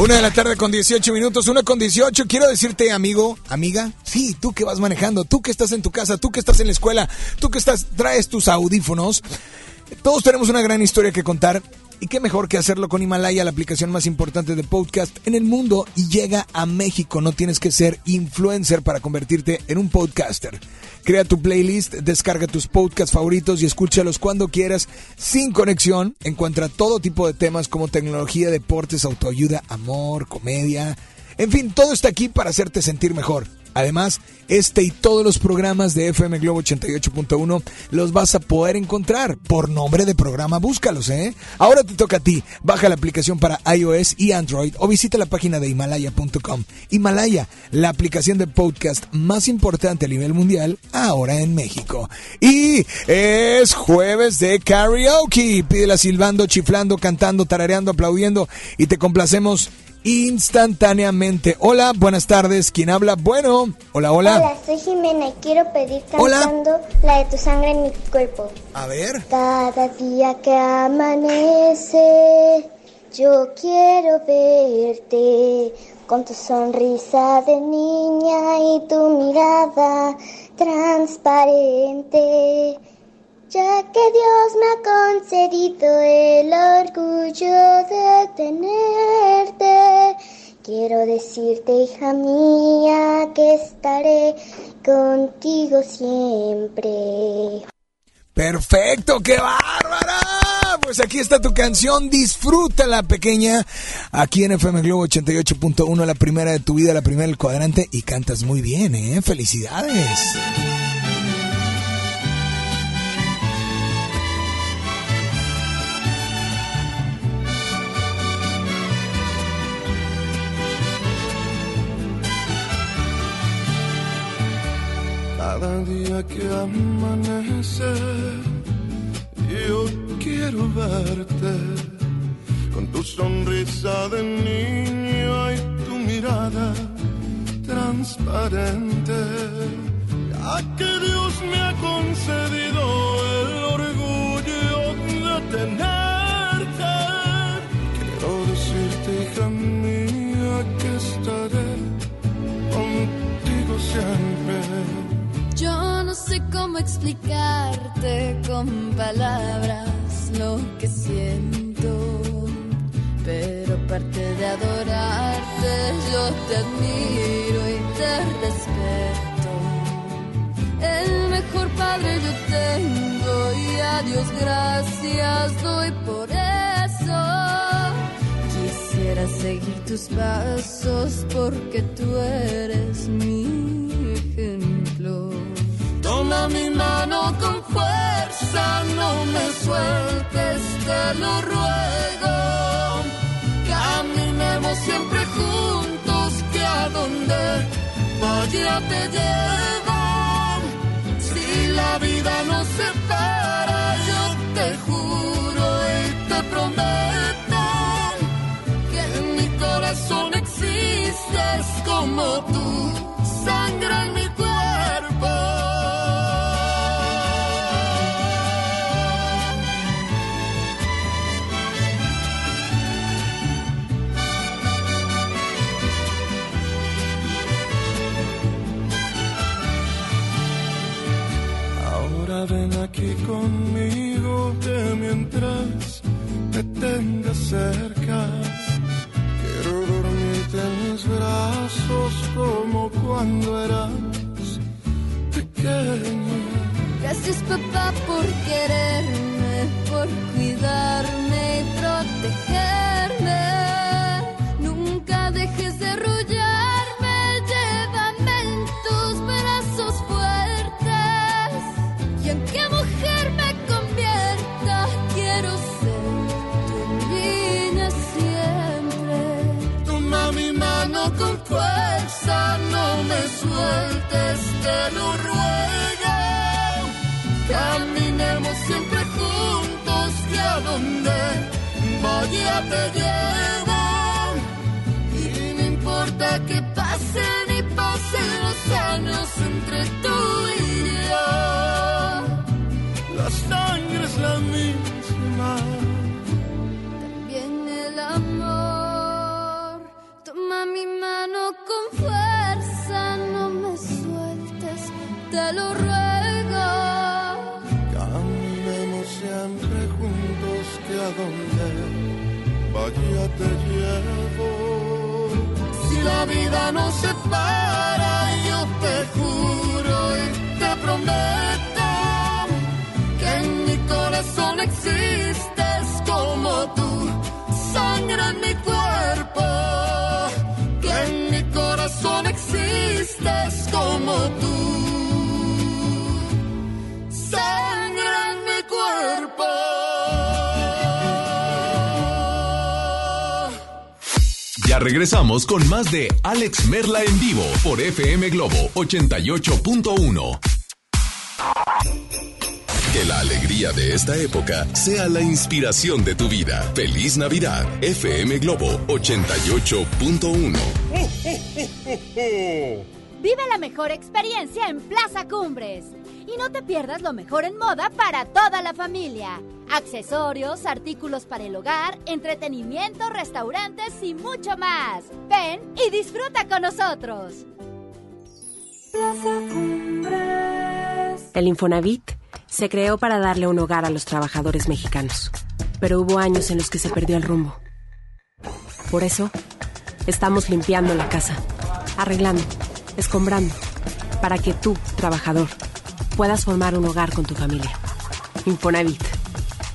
Una de la tarde con 18 minutos, una con 18. Quiero decirte, amigo, amiga, sí, tú que vas manejando, tú que estás en tu casa, tú que estás en la escuela, tú que estás, traes tus audífonos. Todos tenemos una gran historia que contar. Y qué mejor que hacerlo con Himalaya, la aplicación más importante de podcast en el mundo y llega a México. No tienes que ser influencer para convertirte en un podcaster. Crea tu playlist, descarga tus podcasts favoritos y escúchalos cuando quieras sin conexión. Encuentra todo tipo de temas como tecnología, deportes, autoayuda, amor, comedia. En fin, todo está aquí para hacerte sentir mejor. Además, este y todos los programas de FM Globo 88.1 los vas a poder encontrar por nombre de programa. Búscalos, ¿eh? Ahora te toca a ti. Baja la aplicación para iOS y Android o visita la página de Himalaya.com. Himalaya, la aplicación de podcast más importante a nivel mundial, ahora en México. Y es jueves de karaoke. Pídela silbando, chiflando, cantando, tarareando, aplaudiendo y te complacemos instantáneamente. Hola, buenas tardes. ¿Quién habla? Bueno, hola, hola. Hola, soy Jimena y quiero pedir Hola. cantando la de tu sangre en mi cuerpo. A ver. Cada día que amanece, yo quiero verte con tu sonrisa de niña y tu mirada transparente. Ya que Dios me ha concedido el orgullo de tenerte, quiero decirte, hija mía, que estaré contigo siempre. Perfecto, qué bárbara. Pues aquí está tu canción, disfrútala pequeña. Aquí en FM Globo 88.1, la primera de tu vida, la primera del cuadrante y cantas muy bien, ¿eh? Felicidades. Cada día que amanece, yo quiero verte con tu sonrisa de niño y tu mirada transparente. Ya que Dios me ha concedido el orgullo de tenerte, sé cómo explicarte con palabras lo que siento, pero aparte de adorarte, yo te admiro y te respeto. El mejor padre yo tengo y a Dios gracias doy por eso. Quisiera seguir tus pasos porque tú eres mi ejemplo. Toma mi mano con fuerza, no me sueltes, te lo ruego. Caminemos siempre juntos, que a donde vaya te llevo. Si la vida nos separa, yo te juro y te prometo que en mi corazón existes como tú, cerca, quiero dormirte en mis brazos como cuando eras pequeño. Gracias papá por quererme, lo ruega. Caminemos siempre juntos que a donde vaya te llevo. Y no importa que pasen y pasen los años entre tú y yo. La sangre es la misma te lo ruego. Caminemos siempre juntos que a donde vaya te llevo. Si la vida nos separa, yo te juro y te prometo que en mi corazón existes como tú, sangre en mi cuerpo. Que en mi corazón existes como tú, regresamos con más de Alex Merla en vivo por FM Globo 88.1. Que la alegría de esta época sea la inspiración de tu vida. Feliz Navidad, FM Globo 88.1. Vive la mejor experiencia en Plaza Cumbres. Y no te pierdas lo mejor en moda para toda la familia. Accesorios, artículos para el hogar, entretenimiento, restaurantes y mucho más. Ven y disfruta con nosotros. El Infonavit se creó para darle un hogar a los trabajadores mexicanos, pero hubo años en los que se perdió el rumbo. Por eso, estamos limpiando la casa, arreglando, escombrando, para que tú, trabajador, puedas formar un hogar con tu familia. Infonavit,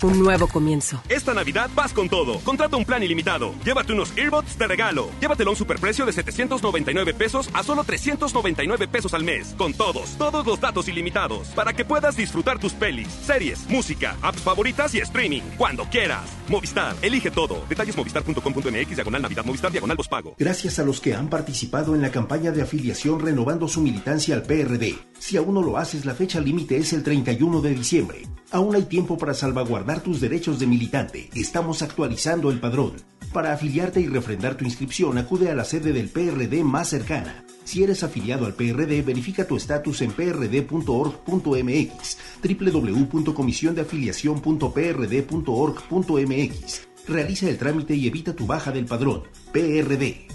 un nuevo comienzo. Esta Navidad vas con todo. Contrata un plan ilimitado. Llévate unos earbuds de regalo. Llévatelo a un superprecio de 799 pesos a solo 399 pesos al mes. Con todos, todos los datos ilimitados. Para que puedas disfrutar tus pelis, series, música, apps favoritas y streaming. Cuando quieras. Movistar, elige todo. Detalles movistar.com.mx, diagonal Navidad, Movistar, diagonal pago. Gracias a los que han participado en la campaña de afiliación renovando su militancia al PRD. Si aún no lo haces, la fecha límite es el 31 de diciembre. Aún hay tiempo para salvaguardar tus derechos de militante. Estamos actualizando el padrón. Para afiliarte y refrendar tu inscripción, acude a la sede del PRD más cercana. Si eres afiliado al PRD, verifica tu estatus en prd.org.mx, www.comisiondeafiliación.prd.org.mx. Realiza el trámite y evita tu baja del padrón. PRD.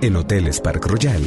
En Hoteles Park Royal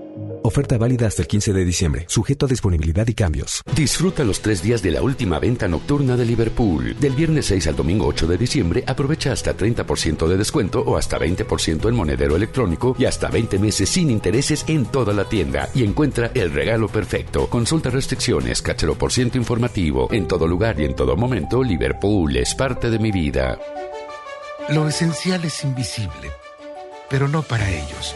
Oferta válida hasta el 15 de diciembre, sujeto a disponibilidad y cambios. Disfruta los tres días de la última venta nocturna de Liverpool. Del viernes 6 al domingo 8 de diciembre, aprovecha hasta 30% de descuento o hasta 20% en monedero electrónico y hasta 20 meses sin intereses en toda la tienda. Y encuentra el regalo perfecto. Consulta restricciones, cachero por ciento informativo. En todo lugar y en todo momento, Liverpool es parte de mi vida. Lo esencial es invisible, pero no para ellos.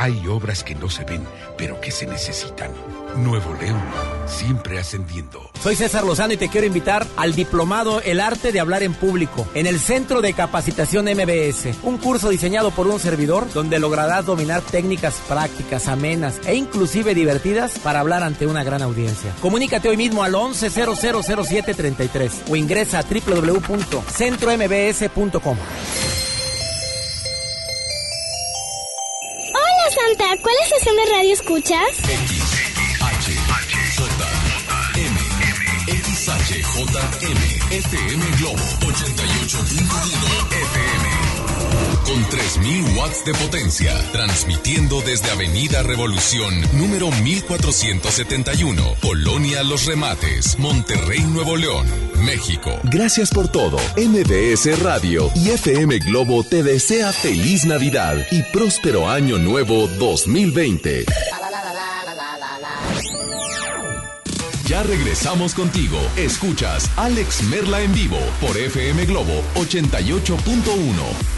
Hay obras que no se ven, pero que se necesitan. Nuevo León, siempre ascendiendo. Soy César Lozano y te quiero invitar al diplomado El arte de hablar en público en el Centro de Capacitación MBS, un curso diseñado por un servidor donde lograrás dominar técnicas prácticas, amenas e inclusive divertidas para hablar ante una gran audiencia. Comunícate hoy mismo al 11000733 o ingresa a www.centrombs.com. Santa, ¿cuál estación de radio escuchas? XHJM, FM Globo 88.1 2.000 watts de potencia, transmitiendo desde Avenida Revolución, número 1471, Polonia Los Remates, Monterrey, Nuevo León, México. Gracias por todo. MBS Radio y FM Globo te desea feliz Navidad y próspero año nuevo 2020. Ya regresamos contigo. Escuchas Alex Merla en vivo por FM Globo 88.1.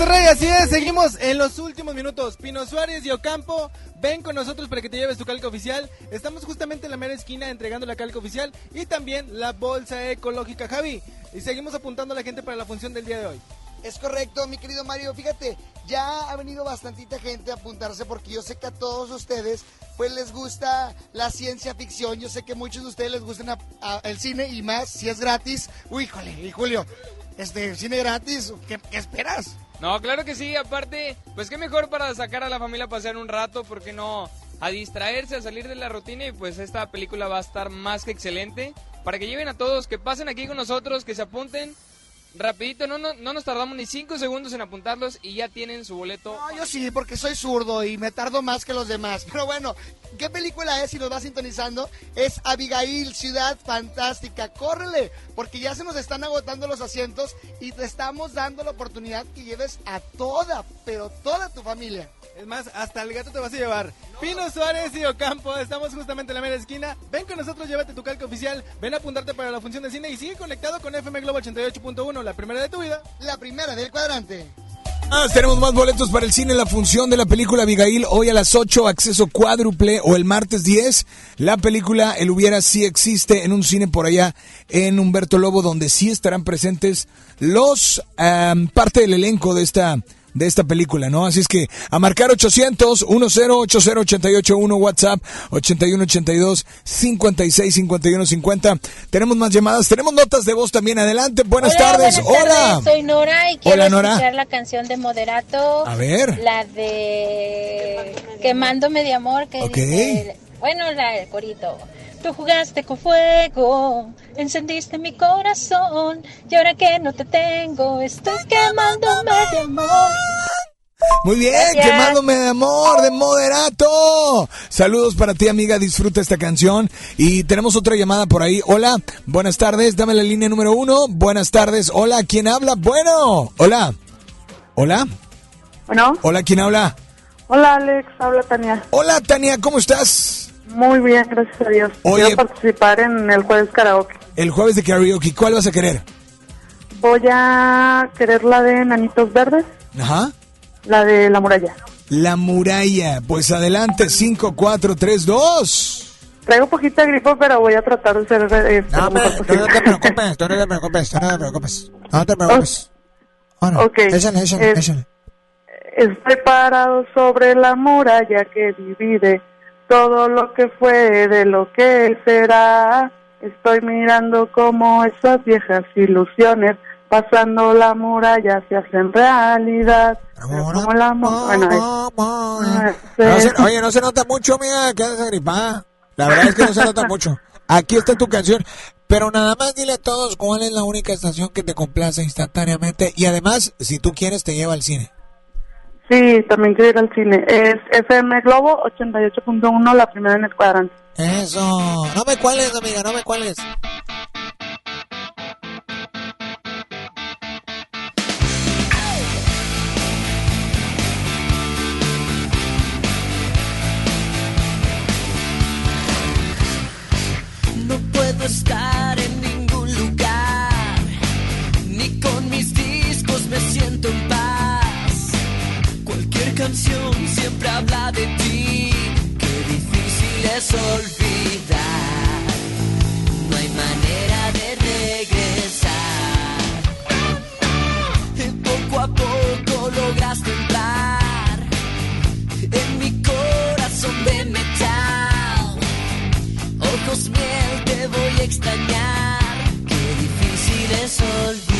Así es, seguimos en los últimos minutos. Pino Suárez y Ocampo, ven con nosotros para que te lleves tu calca oficial. Estamos justamente en la mera esquina entregando la calca oficial y también la bolsa ecológica, Javi. Y seguimos apuntando a la gente para la función del día de hoy. Es correcto, mi querido Mario. Fíjate, ya ha venido bastantita gente a apuntarse porque yo sé que a todos ustedes pues les gusta la ciencia ficción. Yo sé que muchos de ustedes les gusta el cine y más si es gratis. Uy, híjole, y Julio, este cine gratis, ¿qué, qué esperas? No, claro que sí. Aparte, pues qué mejor para sacar a la familia a pasear un rato, ¿por qué no? A distraerse, a salir de la rutina y pues esta película va a estar más que excelente. Para que lleven a todos, que pasen aquí con nosotros, que se apunten Rapidito, no, no, no nos tardamos ni cinco segundos en apuntarlos y ya tienen su boleto. No, yo sí, porque soy zurdo y me tardo más que los demás. Pero bueno, ¿qué película es si nos va sintonizando? Es Abigail, Ciudad Fantástica. Córrele, porque ya se nos están agotando los asientos y te estamos dando la oportunidad que lleves a toda, pero toda tu familia. Es más, hasta el gato te vas a llevar. Pino Suárez y Ocampo, estamos justamente en la mera esquina. Ven con nosotros, llévate tu calca oficial. Ven a apuntarte para la función de cine y sigue conectado con FM Globo 88.1, la primera de tu vida. La primera del cuadrante. Ah, tenemos más boletos para el cine, la función de la película Abigail, hoy a las 8, acceso cuádruple, o el martes 10, la película El Hubiera sí existe en un cine por allá en Humberto Lobo, donde sí estarán presentes los, parte del elenco de esta de esta película, ¿no? Así es que a marcar 800 1080 881 WhatsApp 8182 56 51 50. Tenemos más llamadas, tenemos notas de voz también. Adelante, buenas tardes. Hola. soy Nora y quiero escuchar la canción de Moderato. A ver. La de Quemándome de amor que dice, bueno, la del corito. Tú jugaste con fuego, encendiste mi corazón y ahora que no te tengo, estoy quemándome de amor. Muy bien, quemándome de amor, de moderato. Saludos para ti, amiga. Disfruta esta canción. Y tenemos otra llamada por ahí. Hola, buenas tardes. Dame la línea número uno. Buenas tardes. Hola, ¿quién habla? Bueno, hola. Hola. Bueno. Hola, ¿quién habla? Hola, Alex. Habla Tania. Hola, Tania. ¿Cómo estás? Muy bien, gracias a Dios. Voy a participar en el jueves karaoke. El jueves de karaoke, ¿cuál vas a querer? Voy a querer la de Nanitos Verdes. Ajá. La de La Muralla. La Muralla. Pues adelante, 5, 4, 3, 2. Traigo poquita gripo, pero voy a tratar de ser... Eh, no, no, te preocupes, no te preocupes, no te preocupes. No te preocupes. ok. Échale, échale, échale. Estoy parado sobre la muralla que divide todo lo que fue de lo que será. Estoy mirando como esas viejas ilusiones pasando la muralla se hacen realidad. Como la bueno, oye, no se nota mucho, mira, que haces gripada. La verdad es que no se nota *laughs* mucho. Aquí está tu canción. Pero nada más dile a todos cuál es la única estación que te complace instantáneamente. Y además, si tú quieres, te lleva al cine. Sí, también quiero ir al cine. Es FM Globo 88.1, la primera en el cuadrante. Eso. No me cuales, amiga, no me cuales. No puedo estar siempre habla de ti. Qué difícil es olvidar. No hay manera de regresar. Poco a poco lograste entrar en mi corazón de metal. Ojos miel, te voy a extrañar. Qué difícil es olvidar.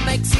Llama existe,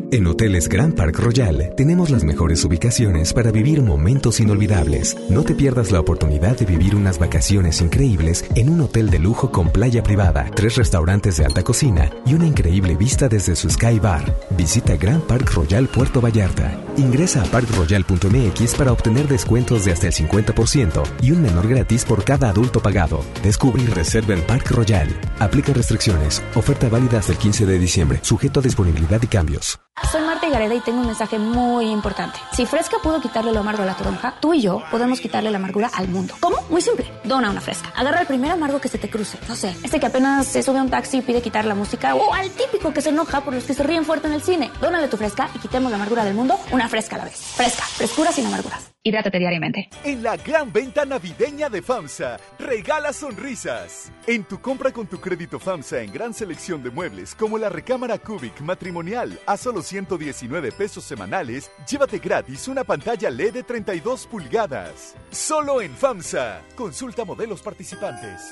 En Hoteles Grand Park Royal tenemos las mejores ubicaciones para vivir momentos inolvidables. No te pierdas la oportunidad de vivir unas vacaciones increíbles en un hotel de lujo con playa privada, tres restaurantes de alta cocina y una increíble vista desde su Sky Bar. Visita Grand Park Royal Puerto Vallarta. Ingresa a parkroyal.mx para obtener descuentos de hasta el 50% y un menor gratis por cada adulto pagado. Descubre y reserva en Park Royal. Aplica restricciones. Oferta válida hasta el 15 de diciembre. Sujeto a disponibilidad y cambios. Soy Marta Gareda y tengo un mensaje muy importante. Si Fresca pudo quitarle lo amargo a la toronja, tú y yo podemos quitarle la amargura al mundo. ¿Cómo? Muy simple. Dona una Fresca. Agarra el primer amargo que se te cruce. No sé, este que apenas se sube a un taxi y pide quitar la música o al típico que se enoja por los que se ríen fuerte en el cine. Dónale tu Fresca y quitemos la amargura del mundo una Fresca la vez. Fresca. Frescura sin amarguras. Hidrátate diariamente. En la gran venta navideña de FAMSA, regala sonrisas. En tu compra con tu crédito FAMSA en gran selección de muebles como la recámara Cubic matrimonial a solo 119 pesos semanales, llévate gratis una pantalla LED de 32 pulgadas. Solo en FAMSA. Consulta modelos participantes.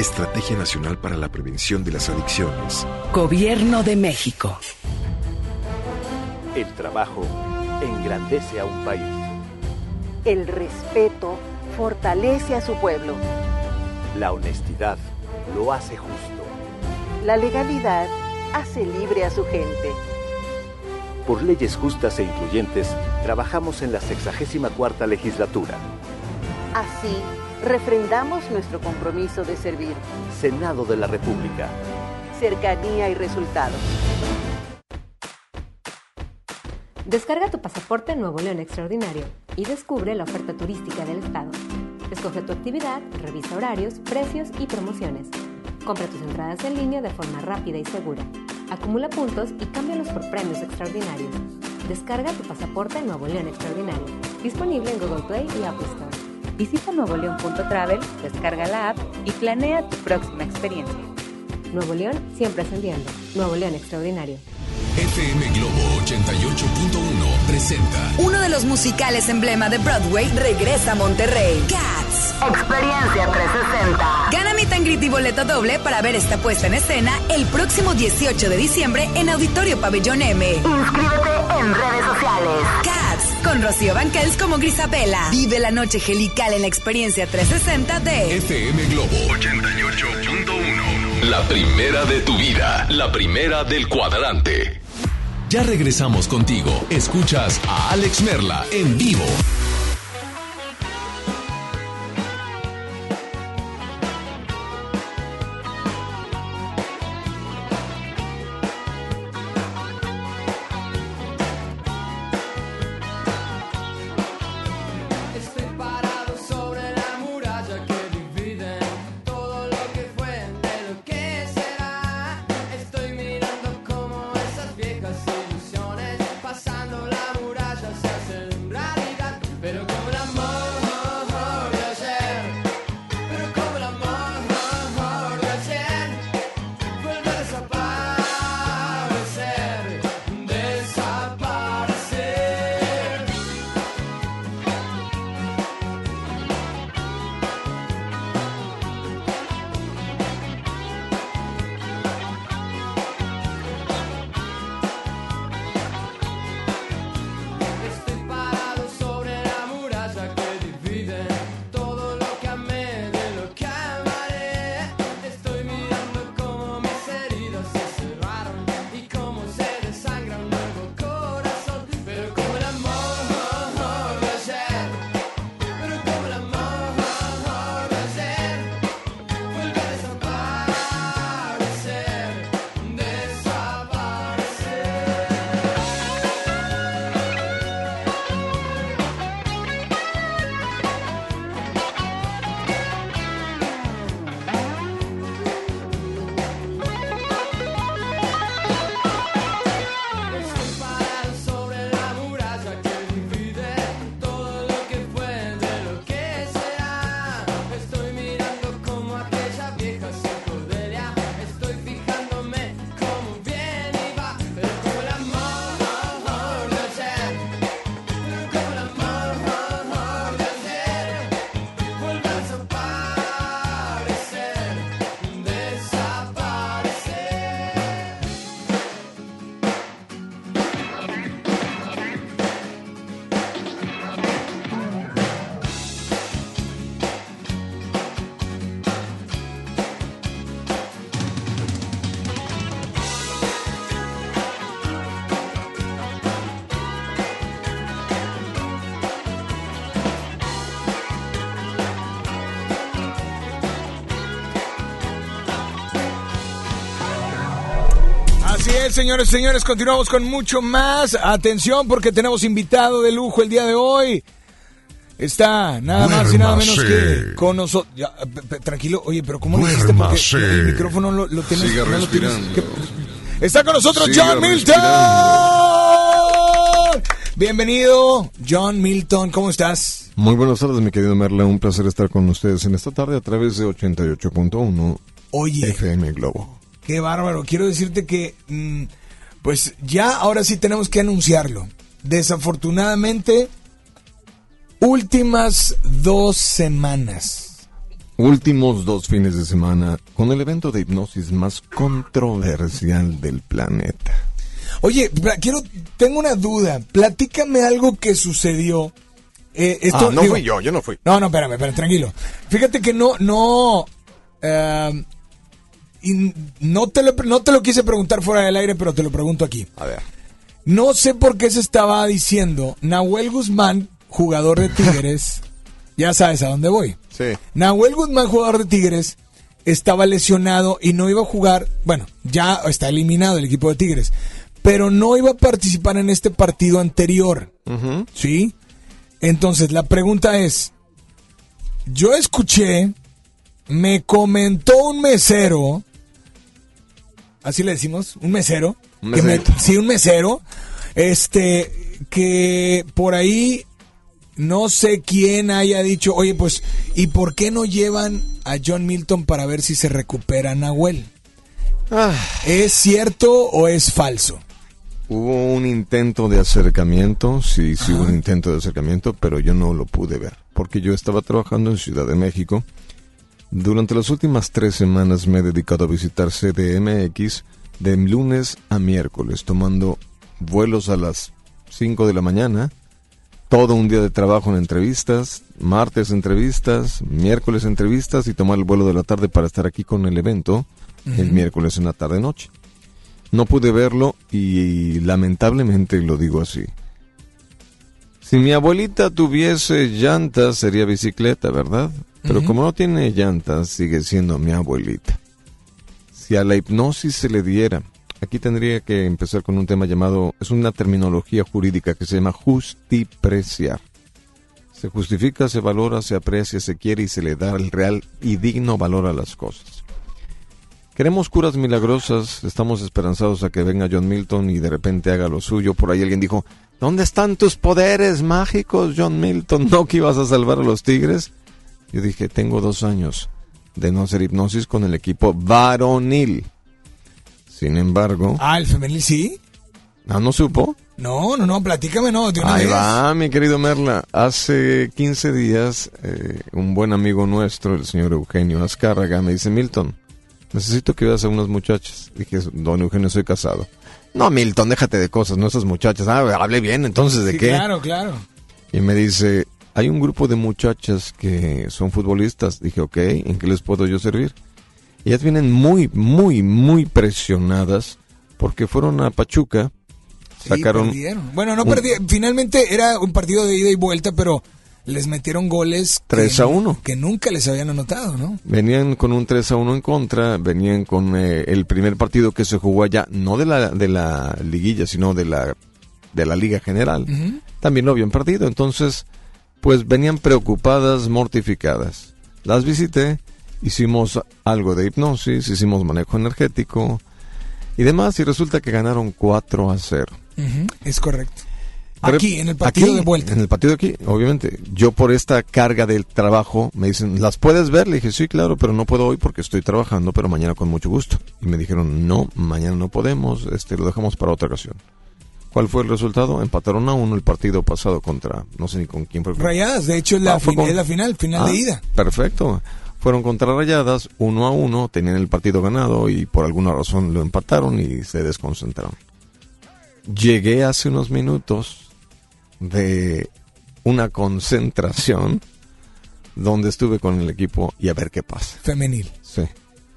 Estrategia Nacional para la Prevención de las Adicciones. Gobierno de México. El trabajo engrandece a un país. El respeto fortalece a su pueblo. La honestidad lo hace justo. La legalidad hace libre a su gente. Por leyes justas e incluyentes, trabajamos en la 64 legislatura. Así, refrendamos nuestro compromiso de servir. Senado de la República. Cercanía y resultados. Descarga tu pasaporte Nuevo León Extraordinario y descubre la oferta turística del estado. Escoge tu actividad, revisa horarios, precios y promociones. Compra tus entradas en línea de forma rápida y segura. Acumula puntos y cámbialos por premios extraordinarios. Descarga tu pasaporte Nuevo León Extraordinario. Disponible en Google Play y Apple Store. Visita nuevoleón.travel, descarga la app y planea tu próxima experiencia. Nuevo León siempre ascendiendo. Nuevo León Extraordinario. FM Globo 88.1 presenta Uno de los musicales emblema de Broadway regresa a Monterrey. Cats. Experiencia 360. Gana mi tangrit y boleto doble para ver esta puesta en escena el próximo 18 de diciembre en Auditorio Pabellón M. Inscríbete en redes sociales. Cats, con Rocío Banquels como Grisabela. Vive la noche gelical en la experiencia 360 de FM Globo 88.1. La primera de tu vida, la primera del cuadrante. Ya regresamos contigo. Escuchas a Alex Merla en vivo. Señores, señores, continuamos con mucho más. Atención porque tenemos invitado de lujo el día de hoy. Está nada más y nada menos Duérmase. que con nosotros. Tranquilo, oye, pero ¿cómo lo hiciste? Porque Duérmase. el micrófono lo, lo tienes. Siga no lo tienes- respirando. Está con nosotros Siga John Milton. Bienvenido, John Milton, ¿cómo estás? Muy buenas tardes, mi querido Merla. Un placer estar con ustedes en esta tarde a través de 88.1 Oye. FM Globo. Qué bárbaro. Quiero decirte que, mm, pues ya ahora sí tenemos que anunciarlo. Desafortunadamente, últimas dos semanas. Últimos dos fines de semana con el evento de hipnosis más controversial del planeta. Oye, quiero, tengo una duda. Platícame algo que sucedió. Eh, esto, ah, no digo- fui yo, yo no fui. No, no, espérame, espérame, tranquilo. Fíjate que no, no, eh, y no te lo, no te lo quise preguntar fuera del aire, pero te lo pregunto aquí. A ver. No sé por qué se estaba diciendo Nahuel Guzmán, jugador de Tigres. *laughs* ya sabes a dónde voy. Sí. Nahuel Guzmán, jugador de Tigres, estaba lesionado y no iba a jugar. Bueno, ya está eliminado el equipo de Tigres. pero no iba a participar en este partido anterior. ¿Sí? Entonces, la pregunta es, yo escuché, me comentó un mesero, así le decimos, un mesero, Un que me- mesero. sí, un mesero, este, que por ahí no sé quién haya dicho, oye, pues, ¿y por qué no llevan a John Milton para ver si se recupera Nahuel? ¿Es cierto o es falso? Hubo un intento de acercamiento, sí, sí hubo un intento de acercamiento, pero yo no lo pude ver, porque yo estaba trabajando en Ciudad de México. Durante las últimas tres semanas me he dedicado a visitar CDMX de lunes a miércoles, tomando vuelos a las 5 de la mañana, todo un día de trabajo en entrevistas, martes entrevistas, miércoles entrevistas y tomar el vuelo de la tarde para estar aquí con el evento el miércoles en la tarde-noche. No pude verlo y, lamentablemente lo digo así. Si mi abuelita tuviese llantas sería bicicleta, ¿verdad? Pero como no tiene llantas, sigue siendo mi abuelita. Si a la hipnosis se le diera, aquí tendría que empezar con un tema llamado, es una terminología jurídica que se llama justipreciar. Se justifica, se valora, se aprecia, se quiere y se le da el real y digno valor a las cosas. Queremos curas milagrosas, estamos esperanzados a que venga John Milton y de repente haga lo suyo. Por ahí alguien dijo, ¿dónde están tus poderes mágicos, John Milton? ¿No que ibas a salvar a los tigres? Yo dije, tengo dos años de no hacer hipnosis con el equipo varonil. Sin embargo... Ah, el femenil sí. ¿Ah, no supo? No, no, no, platícame, no, de una Ahí vez. va, mi querido Merla. Hace 15 días, eh, un buen amigo nuestro, el señor Eugenio Azcárraga, me dice, Milton, necesito que veas a unas muchachas. Dije, don Eugenio, soy casado. No, Milton, déjate de cosas, no esas muchachas. Ah, hable bien, entonces, ¿de Sí, qué? Claro, claro. Y me dice, hay un grupo de muchachas que son futbolistas. Dije, ok, ¿en qué les puedo yo servir? Ellas vienen muy, muy, muy presionadas porque fueron a Pachuca, Sí, sacaron... perdieron. Bueno, no un- perdí. Finalmente era un partido de ida y vuelta, pero les metieron goles. que- 3 a 1. Que nunca les habían anotado, ¿no? Venían con un 3 a 1 en contra, venían con eh, el primer partido que se jugó allá, no de la, de la liguilla, sino de la, de la liga general. También lo habían perdido, entonces, pues venían preocupadas, mortificadas. Las visité, hicimos algo de hipnosis, hicimos manejo energético y demás, y resulta que ganaron 4 a 0. Ujú, Es correcto. Aquí, en el partido aquí, de vuelta. En el partido de aquí, obviamente. Yo por esta carga del trabajo me dicen, ¿las puedes ver? Le dije, sí, claro, pero no puedo hoy porque estoy trabajando, pero mañana con mucho gusto. Y me dijeron, no, mañana no podemos, este, lo dejamos para otra ocasión. ¿Cuál fue el resultado? Empataron a uno el partido pasado contra, no sé ni con quién fue. Rayadas, de hecho es la, Ah, fue fin- con- es la final, final Ah, de ida. Perfecto. Fueron contra Rayadas, uno a uno, tenían el partido ganado y por alguna razón lo empataron y se desconcentraron. Llegué hace unos minutos de una concentración donde estuve con el equipo y a ver qué pasa. Femenil. Sí.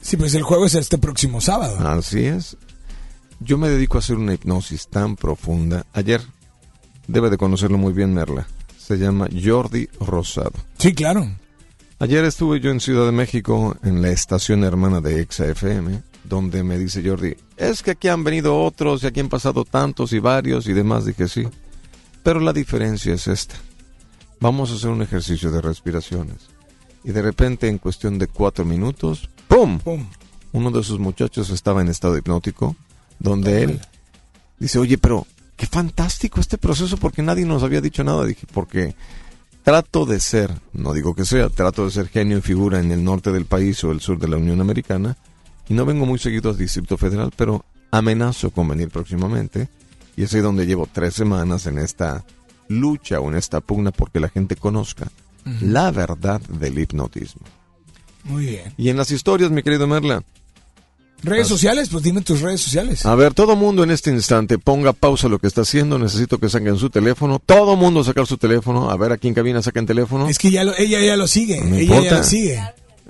Sí, pues el juego es este próximo sábado. Así es. Yo me dedico a hacer una hipnosis tan profunda. Ayer, debe de conocerlo muy bien Merla, se llama Jordi Rosado. Sí, claro. Ayer estuve yo en Ciudad de México, en la estación hermana de Exa FM, donde me dice Jordi, es que aquí han venido otros y aquí han pasado tantos y varios y demás. Dije, sí, pero la diferencia es esta. Vamos a hacer un ejercicio de respiraciones. Y de repente, en cuestión de cuatro minutos, ¡pum! Pum. Uno de sus muchachos estaba en estado hipnótico, donde él dice, oye, pero qué fantástico este proceso porque nadie nos había dicho nada. Dije, porque trato de ser, no digo que sea, trato de ser genio y figura en el norte del país o el sur de la Unión Americana, y no vengo muy seguido al Distrito Federal, pero amenazo con venir próximamente, y es ahí donde llevo tres semanas en esta lucha o en esta pugna porque la gente conozca la verdad del hipnotismo. Muy bien. Y en las historias, mi querido Merla, Redes sociales, pues dime tus redes sociales. A ver, todo mundo en este instante ponga pausa lo que está haciendo. Necesito que saquen su teléfono. Todo mundo sacar su teléfono. A ver, aquí en cabina saquen teléfono. Es que ya lo- ella ya lo sigue. No ella ya lo sigue.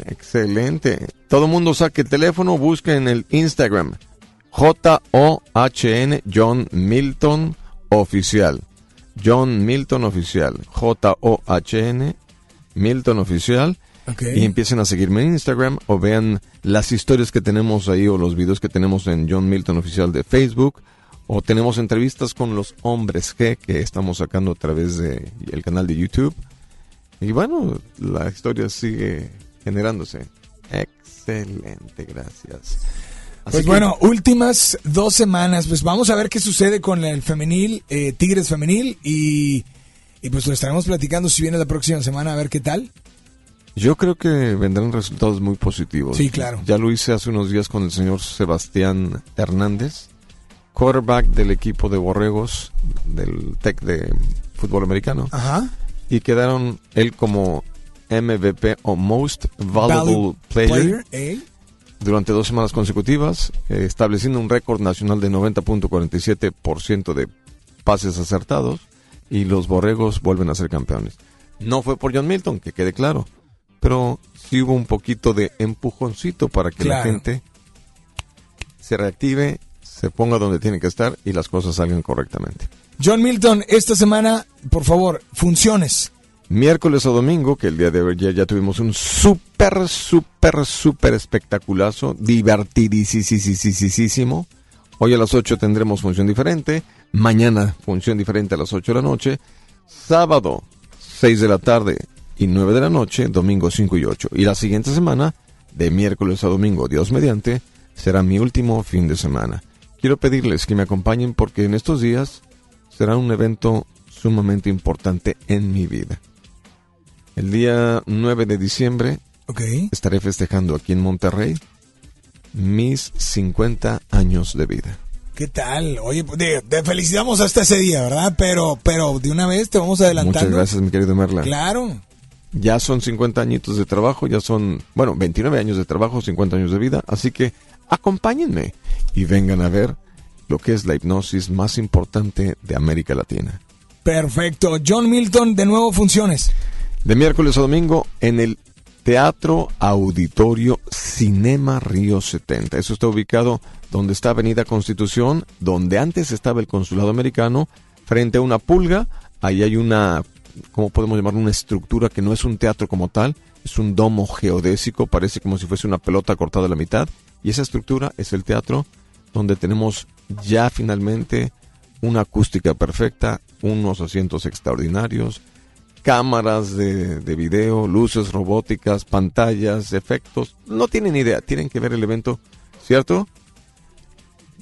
Excelente. Todo mundo saque el teléfono. Busque en el Instagram. J-O-H-N John Milton Oficial. John Milton Oficial. J-O-H-N Milton Oficial. Y empiecen a seguirme en Instagram o vean las historias que tenemos ahí o los videos que tenemos en John Milton Oficial de Facebook O tenemos entrevistas con los hombres G que estamos sacando a través de el canal de YouTube. Y bueno, la historia sigue generándose. Excelente, gracias. Así Pues que- bueno, últimas dos semanas, pues vamos a ver qué sucede con el femenil, eh, Tigres femenil, y, y pues lo estaremos platicando si viene la próxima semana a ver qué tal. Yo creo que vendrán resultados muy positivos. Sí, claro. Ya lo hice hace unos días con el señor Sebastián Hernández, quarterback del equipo de Borregos del TEC de fútbol americano. Ajá. Y quedaron él como MVP o Most Valuable Player, ¿eh? durante dos semanas consecutivas, eh, estableciendo un récord nacional de 90.47% de pases acertados y los Borregos vuelven a ser campeones. No fue por John Milton, que quede claro, pero sí hubo un poquito de empujoncito para que la gente se reactive, se ponga donde tiene que estar y las cosas salgan correctamente. John Milton, esta semana, por favor, funciones. Miércoles o domingo, que el día de hoy ya, ya tuvimos un súper, súper, súper espectaculazo, divertidísimo. Hoy a las 8 tendremos función diferente, mañana función diferente a las 8 de la noche, sábado 6 de la tarde y 9 de la noche, domingo 5 y 8. Y la siguiente semana, de miércoles a domingo, Dios mediante, será mi último fin de semana. Quiero pedirles que me acompañen porque en estos días será un evento sumamente importante en mi vida. El día 9 de diciembre estaré festejando aquí en Monterrey mis 50 años de vida. ¿Qué tal? Oye, de- te felicitamos hasta ese día, ¿verdad? Pero, pero de una vez te vamos adelantando. Muchas gracias, mi querido Merla. Claro. Ya son 50 añitos de trabajo, ya son, bueno, 29 años de trabajo, 50 años de vida, así que acompáñenme y vengan a ver lo que es la hipnosis más importante de América Latina. Perfecto. John Milton, de nuevo funciones. De miércoles a domingo en el Teatro Auditorio Cinema Río 70. Eso está ubicado donde está Avenida Constitución, donde antes estaba el consulado americano, frente a una pulga. Ahí hay una, ¿cómo podemos llamarlo? Una estructura que no es un teatro como tal, es un domo geodésico, parece como si fuese una pelota cortada a la mitad. Y esa estructura es el teatro donde tenemos ya finalmente una acústica perfecta, unos asientos extraordinarios, cámaras de, de video, luces robóticas, pantallas, efectos. No tienen idea, tienen que ver el evento, ¿cierto?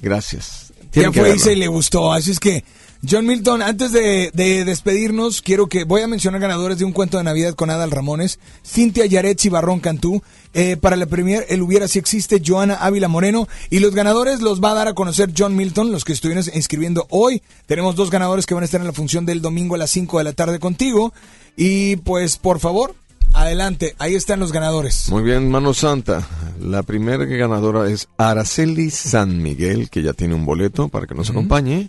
Gracias. Ya Tienen fue y se le gustó. Así es que, John Milton, antes de, de despedirnos, quiero que voy a mencionar ganadores de un cuento de Navidad con Adal Ramones, Cintia Yaretsi Barrón Cantú, eh, para la premier El Hubiera Si Existe, Joana Ávila Moreno, y los ganadores los va a dar a conocer John Milton, los que estuvieron inscribiendo hoy. Tenemos dos ganadores que van a estar en la función del domingo a las 5 de la tarde contigo. Y pues, por favor, adelante, ahí están los ganadores. Muy bien, mano santa. La primera ganadora es Araceli San Miguel, que ya tiene un boleto para que nos acompañe.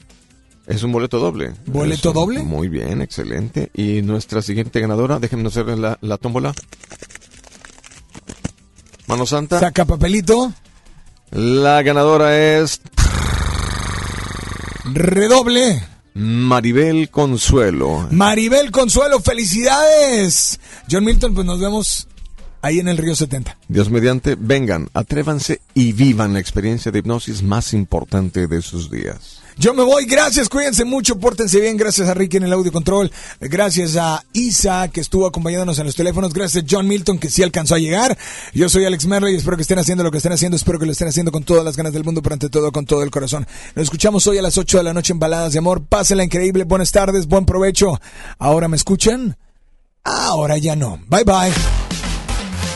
Es un boleto doble. ¿Boleto un- doble? Muy bien, excelente. Y nuestra siguiente ganadora, déjenme hacer la, la tómbola. Mano santa. Saca papelito. La ganadora es Redoble. Maribel Consuelo. Maribel Consuelo, felicidades. John Milton, pues nos vemos ahí en el Río 70. Dios mediante, vengan, atrévanse y vivan la experiencia de hipnosis más importante de sus días. Yo me voy, gracias, cuídense mucho, pórtense bien, gracias a Ricky en el audio control, gracias a Isa que estuvo acompañándonos en los teléfonos, gracias a John Milton que sí alcanzó a llegar. Yo soy Alex Merley y espero que estén haciendo lo que estén haciendo, espero que lo estén haciendo con todas las ganas del mundo, pero ante todo con todo el corazón. Nos escuchamos hoy a las 8 de la noche en Baladas de Amor, pásenla increíble, buenas tardes, buen provecho. ¿Ahora me escuchan? Ahora ya no. Bye bye.